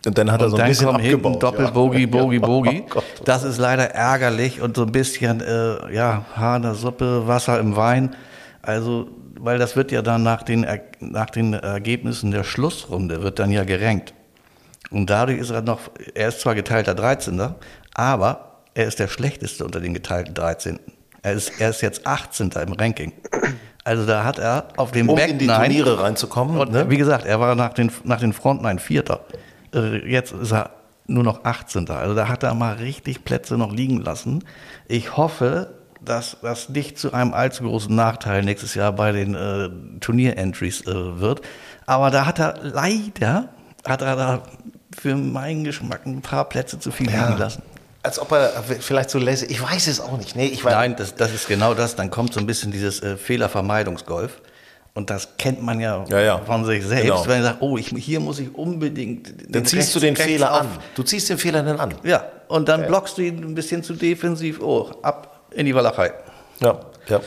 Und dann hat er so ein bisschen abgebaut. Doppel, ja. Bogie, [LAUGHS] Bogie, Bogie. Oh das ist leider ärgerlich und so ein bisschen, äh, ja, Haar in der Suppe, Wasser im Wein. Also, weil das wird ja dann nach den, nach den Ergebnissen der Schlussrunde, wird dann ja gerankt. Und dadurch ist er noch, er ist zwar geteilter 13. aber er ist der schlechteste unter den geteilten 13. Er ist, er ist jetzt 18. im Ranking. Also da hat er auf dem um Back in die Turniere reinzukommen. Und, ne? Wie gesagt, er war nach den, nach den Frontline Vierter. Äh, jetzt ist er nur noch 18. Also da hat er mal richtig Plätze noch liegen lassen. Ich hoffe, dass das nicht zu einem allzu großen Nachteil nächstes Jahr bei den äh, Turnier-Entries äh, wird. Aber da hat er leider, hat er da für meinen Geschmack ein paar Plätze zu viel ja. liegen lassen. Als ob er vielleicht so lässig, ich weiß es auch nicht. Nee, ich weiß Nein, das, das ist genau das. Dann kommt so ein bisschen dieses äh, Fehlervermeidungsgolf. Und das kennt man ja, ja, ja. von sich selbst, genau. wenn er sagt, oh, ich, hier muss ich unbedingt. Dann ziehst rechts, du den Fehler auf. an. Du ziehst den Fehler dann an. Ja, und dann ja. blockst du ihn ein bisschen zu defensiv. Oh, ab in die Walachei. Ja, ja.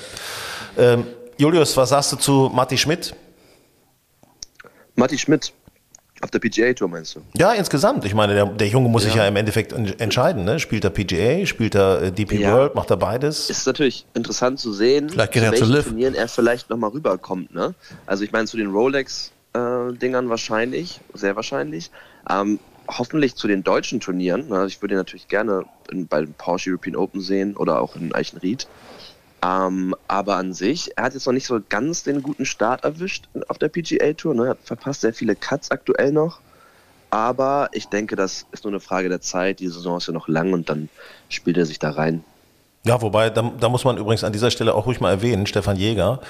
Ähm, Julius, was sagst du zu Matti Schmidt? Matti Schmidt, auf der PGA-Tour meinst du? Ja, insgesamt. Ich meine, der, der Junge muss ja. sich ja im Endeffekt entscheiden. Ne? Spielt er PGA, spielt er äh, DP ja. World, macht er beides? Ist natürlich interessant zu sehen, vielleicht geht zu er zu Liv. Turnieren er vielleicht nochmal rüberkommt. Ne? Also ich meine, zu den Rolex-Dingern äh, wahrscheinlich, sehr wahrscheinlich. Ähm, hoffentlich zu den deutschen Turnieren. Also ich würde ihn natürlich gerne in, bei Porsche European Open sehen oder auch in Eichenried. Ähm, aber an sich, er hat jetzt noch nicht so ganz den guten Start erwischt auf der PGA Tour. Ne? Er verpasst sehr viele Cuts aktuell noch. Aber ich denke, das ist nur eine Frage der Zeit. Die Saison ist ja noch lang und dann spielt er sich da rein. Ja, wobei, da, da, muss man übrigens an dieser Stelle auch ruhig mal erwähnen, Stefan Jäger,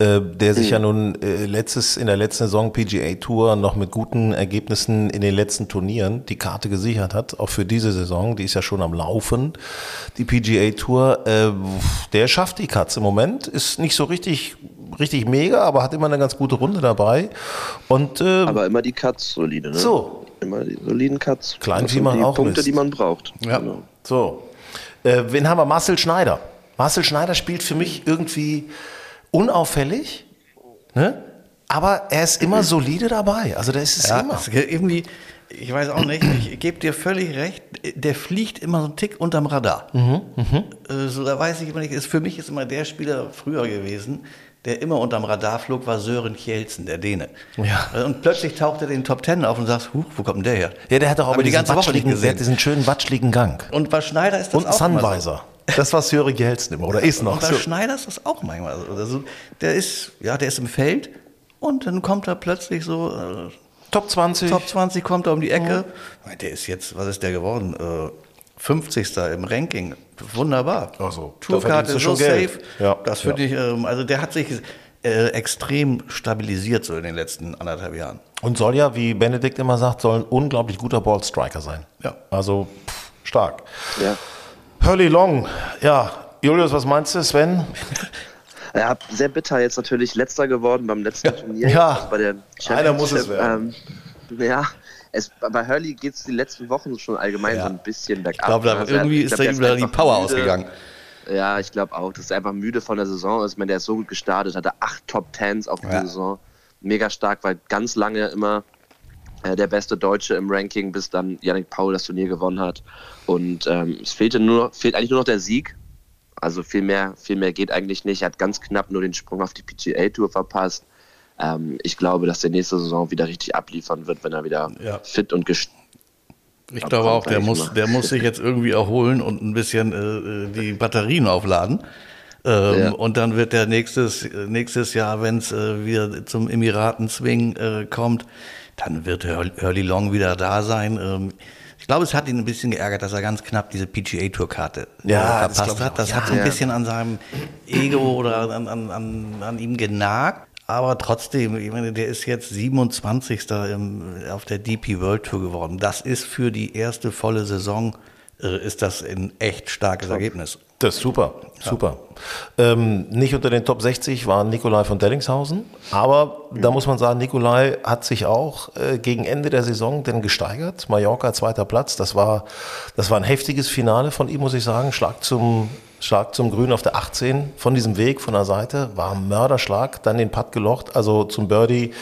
äh, der sich mhm. ja nun äh, letztes, in der letzten Saison PGA Tour noch mit guten Ergebnissen in den letzten Turnieren die Karte gesichert hat, auch für diese Saison, die ist ja schon am Laufen, die PGA Tour, äh, der schafft die Katz im Moment, ist nicht so richtig, richtig mega, aber hat immer eine ganz gute Runde dabei. Und, äh, aber immer die Katz solide, ne? So. Immer die soliden Cuts. Klein wie man auch Punkte, misst. die man braucht. Ja. Genau. So. Äh, wen haben wir? Marcel Schneider. Marcel Schneider spielt für mich irgendwie unauffällig, ne? aber er ist immer solide dabei. Also das ist ja, immer. irgendwie, ich weiß auch nicht, ich gebe dir völlig recht, der fliegt immer so einen Tick unterm Radar. Mhm, mh. Äh, so, da weiß ich immer nicht, ist, für mich ist immer der Spieler früher gewesen, der immer unterm Radar flog, war Sören Kjelsen, der Däne. Ja. Und plötzlich taucht er in den Top Ten auf und sagt, huch, wo kommt denn der her? Ja, der hat doch auch aber die ganze Woche nicht gesehen. Der hat diesen schönen watschligen Gang. Und bei Schneider ist das und auch Sunwiser. So. Das war Sören Kjelsen immer, oder ist noch und bei so. Schneider ist das auch manchmal so. Also, der ist, ja, der ist im Feld und dann kommt er plötzlich so... Äh, Top 20. Top 20 kommt er um die Ecke. Ja. Der ist jetzt, was ist der geworden? Äh, 50. im Ranking. Wunderbar. Ach so. Tourkarte so safe. Ja. Das finde ja. ich, ähm, also der hat sich äh, extrem stabilisiert so in den letzten anderthalb Jahren. Und soll ja, wie Benedikt immer sagt, soll ein unglaublich guter Ballstriker sein. Ja. Also pff, stark. Ja. Hurley Long, ja. Julius, was meinst du, Sven? [LAUGHS] Ja, sehr bitter jetzt natürlich letzter geworden beim letzten Turnier. Ja, bei der einer muss es werden. Ähm, ja, es, bei Hurley geht es die letzten Wochen schon allgemein ja. so ein bisschen bergab. Ich glaube, also irgendwie ist da ihm die Power müde. ausgegangen. Ja, ich glaube auch, dass er einfach müde von der Saison ist. Ich meine, der ist so gut gestartet, hatte acht Top Tens auf ja. die Saison. Mega stark, weil ganz lange immer äh, der beste Deutsche im Ranking, bis dann Yannick Paul das Turnier gewonnen hat. Und ähm, es fehlte nur, fehlt eigentlich nur noch der Sieg. Also viel mehr, viel mehr geht eigentlich nicht. Er hat ganz knapp nur den Sprung auf die PGA Tour verpasst ähm, ich glaube, dass der nächste Saison wieder richtig abliefern wird, wenn er wieder ja. fit und gest ich glaube auch, der muss, der muss sich jetzt irgendwie erholen und ein bisschen äh, äh die Batterien aufladen. Ähm, ja. Und dann wird der nächstes, nächstes Jahr, wenn es äh, wieder zum Emiraten-Swing äh, kommt, dann wird Hurley Long wieder da sein. Ähm, ich glaube, es hat ihn ein bisschen geärgert, dass er ganz knapp diese PGA-Tour-Karte äh, ja, verpasst das hat. Das ja, hat so ein bisschen an seinem Ego oder an, an, an, an ihm genagt. Aber trotzdem, ich meine, der ist jetzt 27. Im, auf der DP World Tour geworden. Das ist für die erste volle Saison, äh, ist das ein echt starkes Top. Ergebnis. Das ist super, super. Ja. Ähm, nicht unter den Top 60 war Nikolai von Dellingshausen, aber mhm. da muss man sagen, Nikolai hat sich auch äh, gegen Ende der Saison denn gesteigert. Mallorca zweiter Platz, das war, das war ein heftiges Finale von ihm, muss ich sagen. Schlag zum Schlag zum Grün auf der 18 von diesem Weg, von der Seite, war ein Mörderschlag, dann den Putt gelocht, also zum Birdie.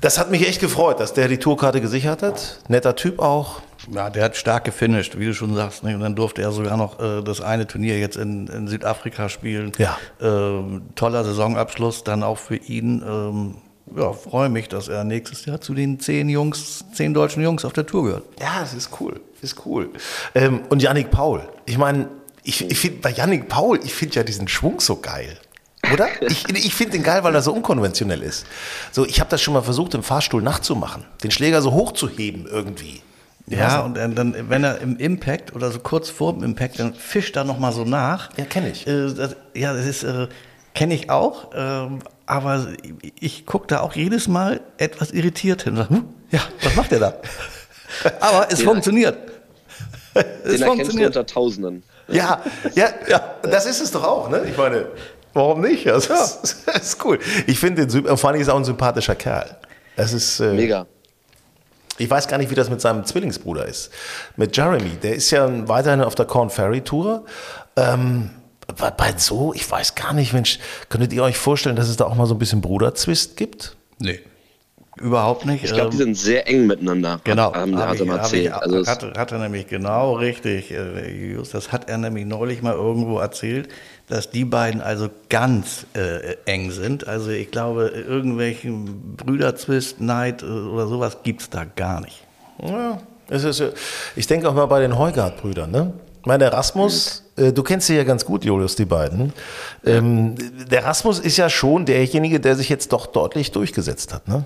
Das hat mich echt gefreut, dass der die Tourkarte gesichert hat. Netter Typ auch. Ja, der hat stark gefinisht, wie du schon sagst. Ne? Und dann durfte er sogar noch äh, das eine Turnier jetzt in, in Südafrika spielen. Ja. Ähm, toller Saisonabschluss dann auch für ihn. Ähm, ja, freue mich, dass er nächstes Jahr zu den zehn Jungs, zehn deutschen Jungs auf der Tour gehört. Ja, das ist cool. Das ist cool. Ähm, und Yannick Paul. Ich meine, ich, ich finde bei Yannick Paul, ich finde ja diesen Schwung so geil. Oder? [LAUGHS] Ich, ich finde den geil, weil er so unkonventionell ist. So, ich habe das schon mal versucht, im Fahrstuhl nachzumachen. Den Schläger so hoch zu heben irgendwie. Ja, und dann, wenn er im Impact oder so kurz vor dem Impact, dann fischt er nochmal so nach. Ja, kenne ich. Äh, das, ja, das ist, äh, kenne ich auch. Äh, aber ich gucke da auch jedes Mal etwas irritiert hin. Sag, hm, ja, was macht er da? [LAUGHS] aber es den funktioniert. Es den funktioniert. unter Tausenden. Ja, ja, ja, das ist es doch auch, ne? Ich meine, warum nicht? Also, ja. das, ist cool. Ich finde den, vor allem ist er auch ein sympathischer Kerl. Das ist. Äh, Mega. Ich weiß gar nicht, wie das mit seinem Zwillingsbruder ist. Mit Jeremy, der ist ja weiterhin auf der Corn Ferry Tour. Ähm, bei so, ich weiß gar nicht, Mensch, könntet ihr euch vorstellen, dass es da auch mal so ein bisschen Bruderzwist gibt? Nee. Überhaupt nicht. Ich glaube, die ähm, sind sehr eng miteinander. Genau. Haben, hat, er mal erzählt. Ich, also hat, hat, er nämlich genau richtig, äh, das hat er nämlich neulich mal irgendwo erzählt, dass die beiden also ganz äh, eng sind. Also ich glaube, irgendwelchen Brüderzwist, Neid äh, oder sowas gibt es da gar nicht. Ja, es ist, ich denke auch mal bei den Heugart-Brüdern, ne? Mein Erasmus, äh, du kennst sie ja ganz gut, Julius, die beiden. Ähm, der Erasmus ist ja schon derjenige, der sich jetzt doch deutlich durchgesetzt hat, ne?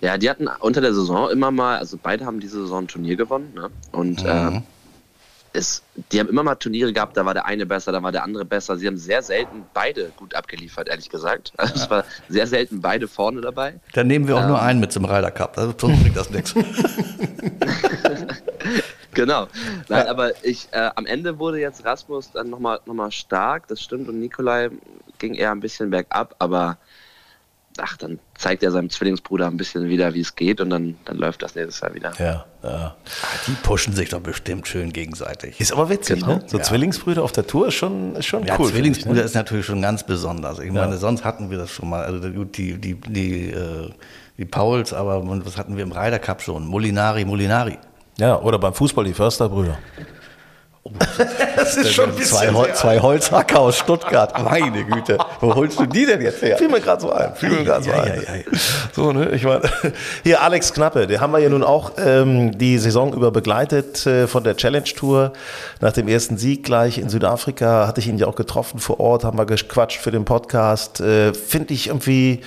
Ja, die hatten unter der Saison immer mal, also beide haben diese Saison ein Turnier gewonnen. Ne? Und mhm. äh, es, die haben immer mal Turniere gehabt, da war der eine besser, da war der andere besser. Sie haben sehr selten beide gut abgeliefert, ehrlich gesagt. [LAUGHS] Also ja. es war sehr selten beide vorne dabei. Dann nehmen wir auch ähm, nur einen mit zum Ryder Cup, also sonst bringt das nichts. [LAUGHS] genau. Nein, ja. aber ich, äh, am Ende wurde jetzt Rasmus dann nochmal noch mal stark, das stimmt, und Nikolai ging eher ein bisschen bergab, aber ach, dann zeigt er seinem Zwillingsbruder ein bisschen wieder, wie es geht und dann, dann läuft das nächstes Jahr wieder. Ja, ja. Ach, die pushen sich doch bestimmt schön gegenseitig. Ist aber witzig, genau. ne? So ja. Zwillingsbrüder auf der Tour ist schon, ist schon ja, cool. Zwillingsbrüder ich, ne? ist natürlich schon ganz besonders. Ich meine, sonst hatten wir das schon mal. Also die, die, die, äh, die Pauls, aber was hatten wir im Ryder Cup schon? Molinari, Molinari. Ja, oder beim Fußball die Försterbrüder. [LAUGHS] das ist schon zwei, Hol zwei Holzhacker aus Stuttgart. Meine Güte. Wo holst du die denn jetzt her? Fiel mir gerade so ein. Fiel mir gerade so ein. So, ne? Ich meine, [LAUGHS] hier Alex Knappe, den haben wir ja nun auch ähm, die Saison über begleitet äh, von der Challenge Tour. Nach dem ersten Sieg gleich in Südafrika hatte ich ihn ja auch getroffen vor Ort, haben wir gequatscht für den Podcast. Äh, Finde ich irgendwie,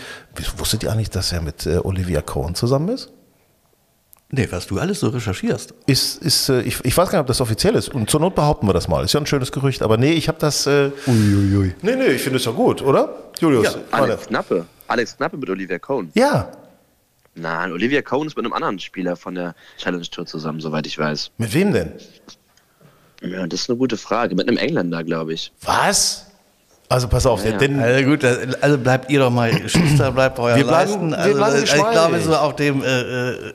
wusstet ihr eigentlich, dass er mit äh, Olivia Cohn zusammen ist? Nee, was du alles so recherchierst. Ist, ist, äh, ich, ich weiß gar nicht, ob das offiziell ist. Und zur Not behaupten wir das mal. Ist ja ein schönes Gerücht. Aber nee, ich habe das. Äh, Uiuiui. Nee, nee, ich finde es ja gut, oder? Julius. Ja, Alex Knappe. Alex Knappe mit Olivia Cohn. Ja. Nein, Olivia Cohn ist mit einem anderen Spieler von der Challenge Tour zusammen, soweit ich weiß. Mit wem denn? Ja, das ist eine gute Frage. Mit einem Engländer, glaube ich. Was? Also pass auf, ja, ja. Denn, also gut, also bleibt ihr doch mal, Schuster bleibt euer wir bleiben, Leisten. Also, wir bleiben ich glaube, so auf dem äh, äh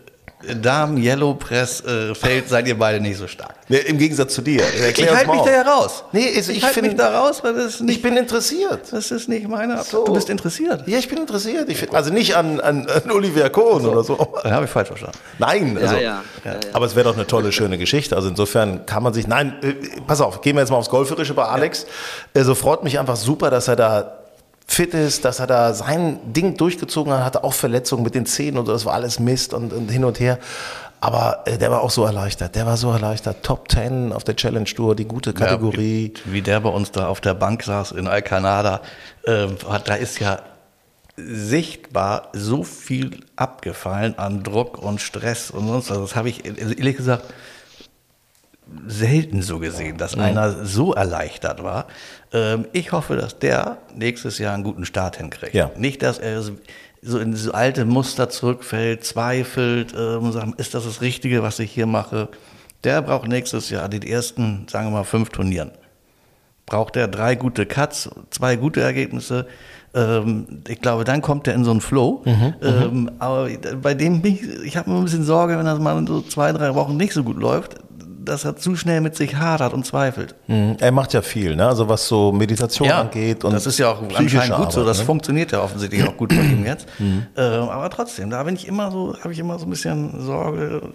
Damen Yellow Press äh, Feld [LAUGHS] seid ihr beide nicht so stark. Nee, Im Gegensatz zu dir. Erklär ich halte mich da ja raus. Nee, also ich, ich halte mich da raus, weil das nicht, Ich bin interessiert. Das ist nicht meine so. Du bist interessiert. Ja, ich bin interessiert. Ich find, also nicht an, an, an Olivier Kohn so. oder so. Dann habe ich falsch verstanden. Nein, also, ja, ja. Ja, aber es wäre doch eine tolle, schöne Geschichte. Also insofern kann man sich, nein, äh, pass auf, gehen wir jetzt mal aufs Golferische bei Alex. Also freut mich einfach super, dass er da fit ist, dass er da sein Ding durchgezogen hat, hatte auch Verletzungen mit den Zähnen und das war alles Mist und, und hin und her. Aber äh, der war auch so erleichtert. Der war so erleichtert. Top 10 auf der Challenge Tour, die gute Kategorie. Ja, wie, wie, der bei uns da auf der Bank saß in Alcanada, äh, da ist ja sichtbar so viel abgefallen an Druck und Stress und sonst was. Das habe ich ehrlich gesagt selten so gesehen, dass einer so erleichtert war. Ähm, ich hoffe, dass der nächstes Jahr einen guten Start hinkriegt. Ja. Nicht, dass er so in so alte Muster zurückfällt, zweifelt, äh, sagt, ist das das Richtige, was ich hier mache? Der braucht nächstes Jahr die ersten, sagen wir mal, fünf Turnieren. Braucht er drei gute Cuts, zwei gute Ergebnisse. Ähm, ich glaube, dann kommt er in so einen Flow. Mhm, mhm. ähm, aber bei dem bin ich, ich habe ein bisschen Sorge, wenn das mal in so zwei, drei Wochen nicht so gut läuft, dass er zu schnell mit sich hadert und zweifelt. Mhm. Er macht ja viel, ne? also was so Meditation ja, angeht. Und das ist ja auch anscheinend gut so, das ne? funktioniert ja offensichtlich auch gut bei ihm jetzt. [CLEARS THROAT] Mhm. Äh, aber trotzdem, da bin ich immer so, habe ich immer so ein bisschen Sorge.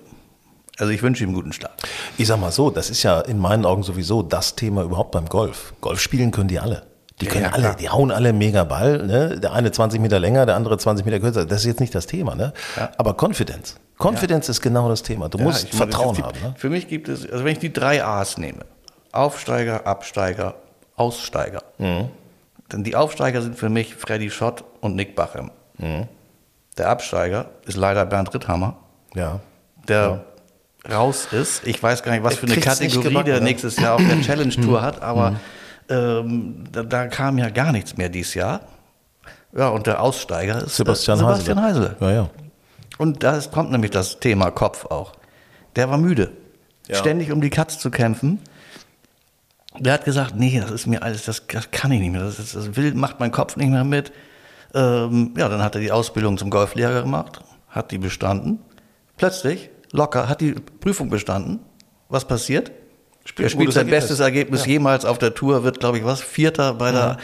Also ich wünsche ihm einen guten Start. Ich sag mal so, das ist ja in meinen Augen sowieso das Thema überhaupt beim Golf. Golf spielen können die alle. Die können ja, alle, die hauen alle mega Ball. Ne? Der eine 20 Meter länger, der andere 20 Meter kürzer. Das ist jetzt nicht das Thema. Ne? Ja. Aber Confidence. Confidence ja. ist genau das Thema. Du musst Vertrauen die, haben. Ne? Für mich gibt es, also wenn ich die drei A's nehme, Aufsteiger, Absteiger, Aussteiger, mhm. dann die Aufsteiger sind für mich Freddy Schott und Nick Bachem. Mhm. Der Absteiger ist leider Bernd Ritthammer. Ja. Der raus ist. Ich weiß gar nicht, was für eine Kategorie gebacken, der nächstes Jahr auf der [CLEARS THROAT] Challenge Tour hat, aber mhm. Ähm, da, da, kam ja gar nichts mehr dieses Jahr. Ja, und der Aussteiger ist Sebastian, äh, Sebastian Heisele. Ja, ja. Und da kommt nämlich das Thema Kopf auch. Der war müde, ja. ständig um die Katze zu kämpfen. Der hat gesagt, nee, das ist mir alles, das, das kann ich nicht mehr, das, ist, das will, macht mein Kopf nicht mehr mit. Ähm, ja, dann hat er die Ausbildung zum Golflehrer gemacht, hat die bestanden. Plötzlich, locker, hat die Prüfung bestanden. Was passiert? Spielt er spielt sein Ergebnis. bestes Ergebnis ja. jemals auf der Tour, wird, glaube ich, was, Vierter bei der,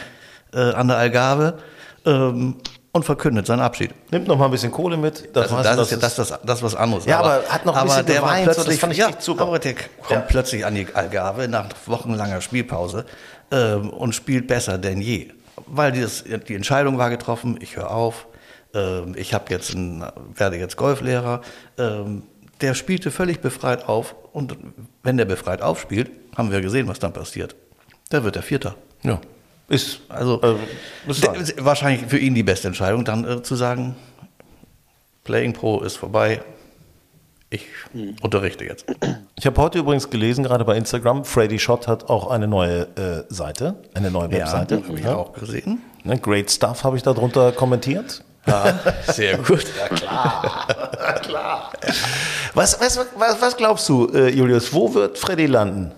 mhm. äh, an der Algarve ähm, und verkündet seinen Abschied. Nimmt noch mal ein bisschen Kohle mit. Das, also, das, das ist ja das, das, das was anderes. Ja, aber, aber hat noch ein bisschen der geweint, plötzlich, so, ja, super. Aber der kommt ja. plötzlich an die Algarve nach wochenlanger Spielpause ähm, und spielt besser denn je. Weil das, die Entscheidung war getroffen, ich höre auf, ähm, ich habe jetzt einen, werde jetzt Golflehrer. Ähm, der spielte völlig befreit auf und wenn der befreit aufspielt, haben wir gesehen, was dann passiert. Da wird er Vierter. Ja. Ist also äh, wahrscheinlich für ihn die beste Entscheidung, dann äh, zu sagen, Playing Pro ist vorbei. Ich unterrichte jetzt. Ich habe heute übrigens gelesen, gerade bei Instagram, Freddy Schott hat auch eine neue äh, Seite, eine neue Webseite. Ja, habe ich auch gesehen. Ne, great Stuff habe ich darunter kommentiert. Ja, sehr gut. [LAUGHS] ja, klar. klar. Was, was, was, was glaubst du, äh, Julius, wo wird Freddy landen?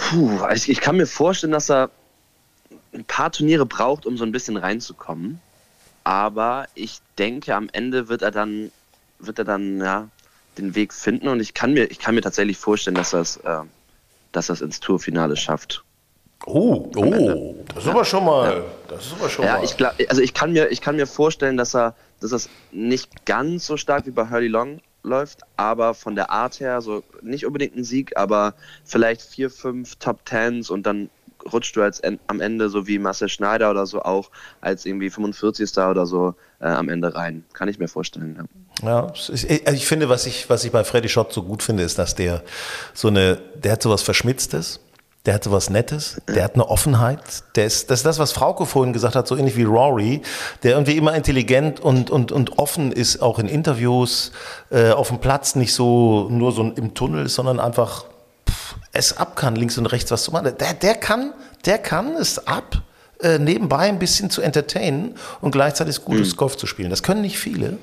Puh, ich, ich kann mir vorstellen, dass er ein paar Turniere braucht, um so ein bisschen reinzukommen. Aber ich denke, am Ende wird er dann wird er dann ja, den Weg finden und ich kann mir, ich kann mir tatsächlich vorstellen, dass er es, äh, dass er es ins Tourfinale schafft. Oh, oh, das ist aber schon mal, ja. das ist aber schon ja, mal. Ich glaub, also ich kann mir, ich kann mir vorstellen, dass er, dass es nicht ganz so stark wie bei Hurley Long läuft, aber von der Art her, so nicht unbedingt ein Sieg, aber vielleicht vier, fünf Top Tens und dann rutscht du als am Ende, so wie Marcel Schneider oder so, auch als irgendwie 45. oder so äh, am Ende rein. Kann ich mir vorstellen. Ja, ja ich, also ich finde, was ich, was ich bei Freddy Schott so gut finde, ist, dass der so eine, der hat so was Verschmitztes. Der hat so was Nettes, der hat eine Offenheit. Der ist, das ist das, was Frauke vorhin gesagt hat, so ähnlich wie Rory, der irgendwie immer intelligent und, und, und offen ist, auch in Interviews, äh, auf dem Platz, nicht so nur so im Tunnel, sondern einfach es ab kann, links und rechts was zu machen. Der, der kann, der kann es ab, äh, nebenbei ein bisschen zu entertainen und gleichzeitig gutes mhm. Golf zu spielen. Das können nicht viele.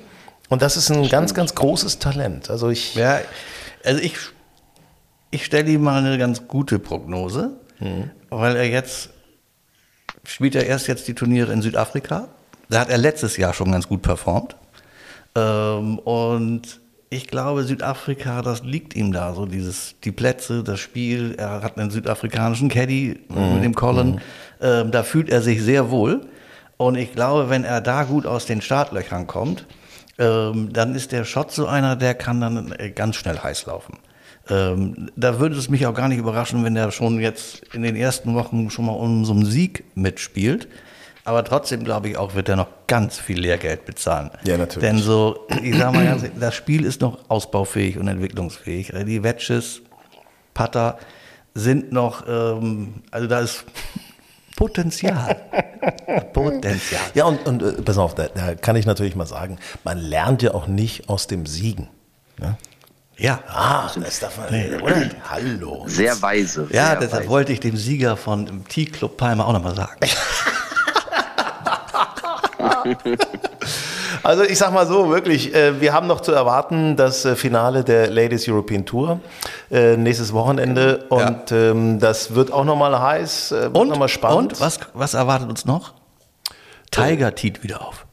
Und das ist ein Stimmt. ganz, ganz großes Talent. Also ich. Ja, also ich, ich stelle ihm mal eine ganz gute Prognose, mhm. weil er jetzt spielt er erst jetzt die Turniere in Südafrika. Da hat er letztes Jahr schon ganz gut performt. Ähm, und ich glaube, Südafrika, das liegt ihm da, so dieses, die Plätze, das Spiel. Er hat einen südafrikanischen Caddy mhm. mit dem Colin. Mhm. Ähm, da fühlt er sich sehr wohl. Und ich glaube, wenn er da gut aus den Startlöchern kommt, ähm, dann ist der Shot so einer, der kann dann äh, ganz schnell heiß laufen. Ähm, da würde es mich auch gar nicht überraschen, wenn er schon jetzt in den ersten Wochen schon mal um so einen Sieg mitspielt. Aber trotzdem glaube ich auch, wird er noch ganz viel Lehrgeld bezahlen. Ja, natürlich. Denn so, ich sage mal ganz, das Spiel ist noch ausbaufähig und entwicklungsfähig. Die Wedges, Putter sind noch, ähm, also da ist Potenzial. [LAUGHS] Potenzial. Ja, und, und äh, pass auf, da, da, kann ich natürlich mal sagen, man lernt ja auch nicht aus dem Siegen. Ne? Ja. Ah, das darf man, nee. oder? Hallo. Sehr weise. Ja, sehr deshalb weise. wollte ich dem Sieger von T-Club Palmer auch nochmal sagen. [LAUGHS] Also ich sag mal so, wirklich, äh, wir haben noch zu erwarten das äh, Finale der Ladies European Tour äh, nächstes Wochenende und ja. ähm, das wird auch nochmal heiß, äh, und, nochmal spannend. Und was, was erwartet uns noch? Tiger Teat wieder auf.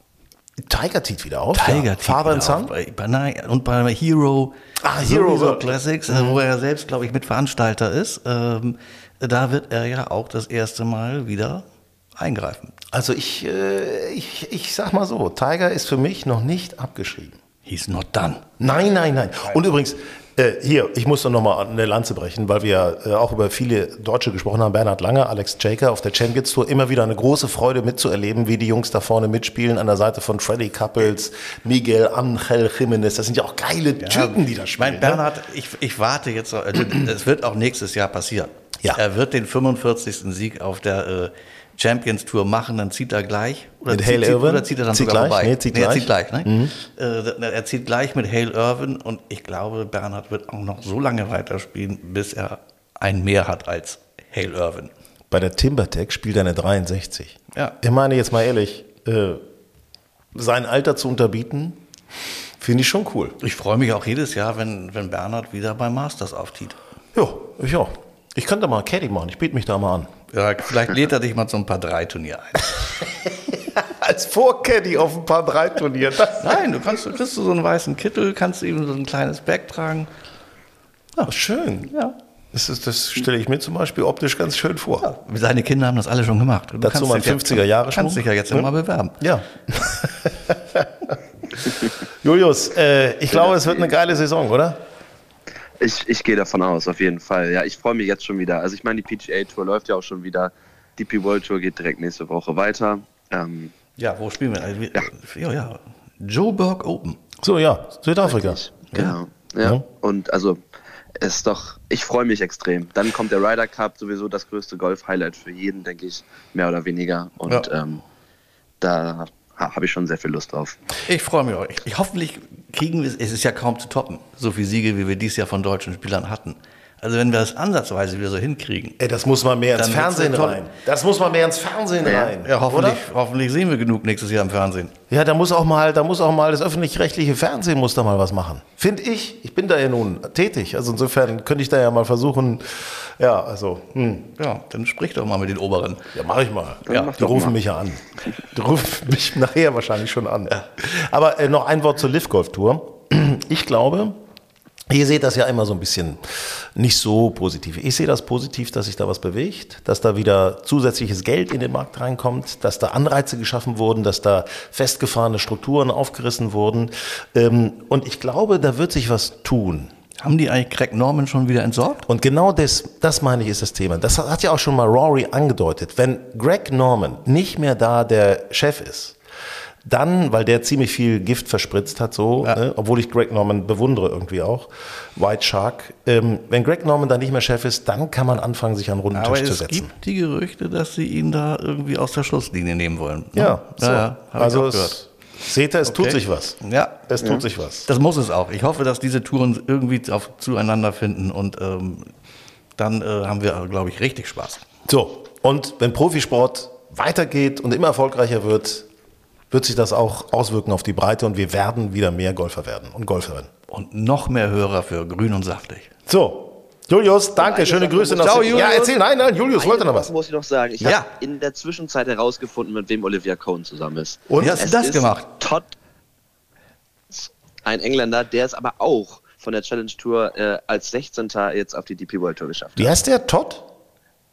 Tiger Teat wieder auf? Tiger ja. Father and Son? Bei, bei, und bei Hero, ah, Hero Classics, mhm. wo er selbst, glaube ich, Mitveranstalter ist. Ähm, da wird er ja auch das erste Mal wieder eingreifen. Also ich, äh, ich, ich sag mal so, Tiger ist für mich noch nicht abgeschrieben. He's not done. Nein, nein, nein. Und übrigens, äh, hier, ich muss doch nochmal eine Lanze brechen, weil wir äh, auch über viele Deutsche gesprochen haben. Bernhard Lange, Alex Jaker auf der Champions Tour. Immer wieder eine große Freude mitzuerleben, wie die Jungs da vorne mitspielen an der Seite von Freddy Couples, Miguel Angel Jimenez. Das sind ja auch geile ja, Typen, die da spielen. Mein Bernhard, ich, ich warte jetzt, es wird auch nächstes Jahr passieren. Ja. Er wird den 45. Sieg auf der äh, Champions Tour machen, dann zieht er gleich. Oder mit Hale Irvin? Oder zieht er dann zieht sogar gleich? vorbei? Nee, zieht nee, gleich. Er zieht gleich ne? mhm. äh, er zieht gleich mit Hale Irvin und ich glaube, Bernhard wird auch noch so lange weiterspielen, bis er ein mehr hat als Hale Irvin. Bei der Timbertech spielt er eine 63. Ja. Ich meine jetzt mal ehrlich, äh, sein Alter zu unterbieten, finde ich schon cool. Ich freue mich auch jedes Jahr, wenn, wenn Bernhard wieder beim Masters auftritt. Ja, ich auch. Ich könnte mal Caddy machen, ich biete mich da mal an. Ja, vielleicht lädt er dich mal zu ein paar drei Turnier ein. Als Vorcaddy auf ein paar drei Turnier. Nein, du kannst, kriegst du so einen weißen Kittel, kannst du ihm so ein kleines Bag tragen. Ja, schön. Ja. Das, ist, das stelle ich mir zum Beispiel optisch ganz schön vor. Ja, seine Kinder haben das alle schon gemacht. Du Dazu mal 50er Jahre schon. kannst dich ja jetzt ja. mal bewerben. Ja. [LAUGHS] Julius, äh, ich glaube, es wird eine geile Saison, oder? Ich, ich gehe davon aus, auf jeden Fall. Ja, ich freue mich jetzt schon wieder. Also ich meine, die PGA Tour läuft ja auch schon wieder. DP World Tour geht direkt nächste Woche weiter. Ähm, ja, wo spielen wir? Also, ja. ja, ja. Joburg Open. So, ja, Südafrika. Genau. Ja. ja. Und also ist doch, ich freue mich extrem. Dann kommt der Ryder Cup, sowieso das größte Golf-Highlight für jeden, denke ich, mehr oder weniger. Und ja. ähm, da habe ich schon sehr viel Lust drauf. Ich freue mich auch. Ich, ich, hoffentlich kriegen wir es, es ist ja kaum zu toppen, so viele Siege, wie wir dieses Jahr von deutschen Spielern hatten. Also wenn wir das ansatzweise wieder so hinkriegen. Ey, das muss man mehr ins Fernsehen rein. Das muss man mehr ins Fernsehen ja. rein. Ja, hoffentlich, hoffentlich sehen wir genug nächstes Jahr im Fernsehen. Ja, da muss auch mal, da muss auch mal das öffentlich-rechtliche Fernsehen muss da mal was machen. Finde ich. Ich bin da ja nun tätig. Also insofern könnte ich da ja mal versuchen. Ja, also. Hm. Ja, dann sprich doch mal mit den Oberen. Ja, mache ich mal. Ja, die rufen mal. mich ja an. Die rufen [LAUGHS] mich nachher wahrscheinlich schon an. Ja. Aber äh, noch ein Wort zur Lift Golf Tour. Ich glaube, Ihr seht das ja immer so ein bisschen nicht so positiv. Ich sehe das positiv, dass sich da was bewegt, dass da wieder zusätzliches Geld in den Markt reinkommt, dass da Anreize geschaffen wurden, dass da festgefahrene Strukturen aufgerissen wurden. Ähm, und ich glaube, da wird sich was tun. Haben die eigentlich Greg Norman schon wieder entsorgt? Und genau das, das meine ich, ist das Thema. Das hat ja auch schon mal Rory angedeutet. Wenn Greg Norman nicht mehr da der Chef ist, dann, weil der ziemlich viel Gift verspritzt hat, so, ja. ne, obwohl ich Greg Norman bewundere irgendwie auch, White Shark. Ähm, wenn Greg Norman dann nicht mehr Chef ist, dann kann man anfangen, sich an runden Aber Tisch zu setzen. Es gibt die Gerüchte, dass sie ihn da irgendwie aus der Schlusslinie nehmen wollen. Ne? Ja, so. ja, ja also es, seht ihr, es okay. tut sich was. Ja, es tut sich was. Das muss es auch. Ich hoffe, dass diese Touren irgendwie auf, zueinander finden und ähm, dann äh, haben wir, glaube ich, richtig Spaß. So, und wenn Profisport weitergeht und immer erfolgreicher wird, wird sich das auch auswirken auf die Breite und wir werden wieder mehr Golfer werden und Golferinnen. Und noch mehr Hörer für Grün und Saftig. So, Julius, danke, schöne Grüße nach Ciao, Julius. Ja, erzähl, nein, nein, Julius Eine wollte noch was. muss ich noch sagen. Ich ja. habe in der Zwischenzeit herausgefunden, mit wem Olivia Cohn zusammen ist. Und wie hast du das gemacht? Todd, ein Engländer, der es aber auch von der Challenge Tour äh, als 16. jetzt auf die DP World Tour geschafft hat. Wie heißt der? Todd?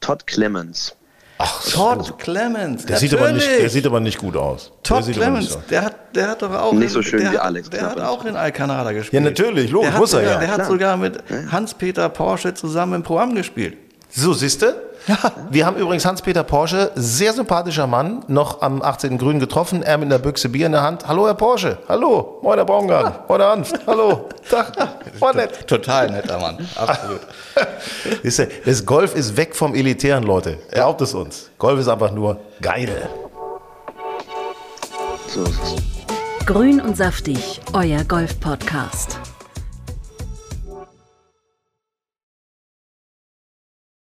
Todd Clemens. Ach, Todd Clemens. Der sieht, aber nicht, der sieht aber nicht gut aus. Todd Clemens, so. der, hat, der hat doch auch. Nicht so schön der, wie Alex. Der hat auch in Alcanada gespielt. Ja, natürlich, logisch, muss er ja. Der hat sogar mit Hans-Peter Porsche zusammen im Programm gespielt. So, siehste? Ja. Wir haben übrigens Hans-Peter Porsche, sehr sympathischer Mann, noch am 18. Grün getroffen, er mit einer Büchse Bier in der Hand. Hallo, Herr Porsche. Hallo. Moin, Herr Baumgarten. Moin, Herr Hanft. Hallo. Tag. War nett. Total netter Mann. Absolut. [LAUGHS] Das Golf ist weg vom Elitären, Leute. Glaubt es uns. Golf ist einfach nur geil. So ist es. Grün und saftig, euer Golf-Podcast.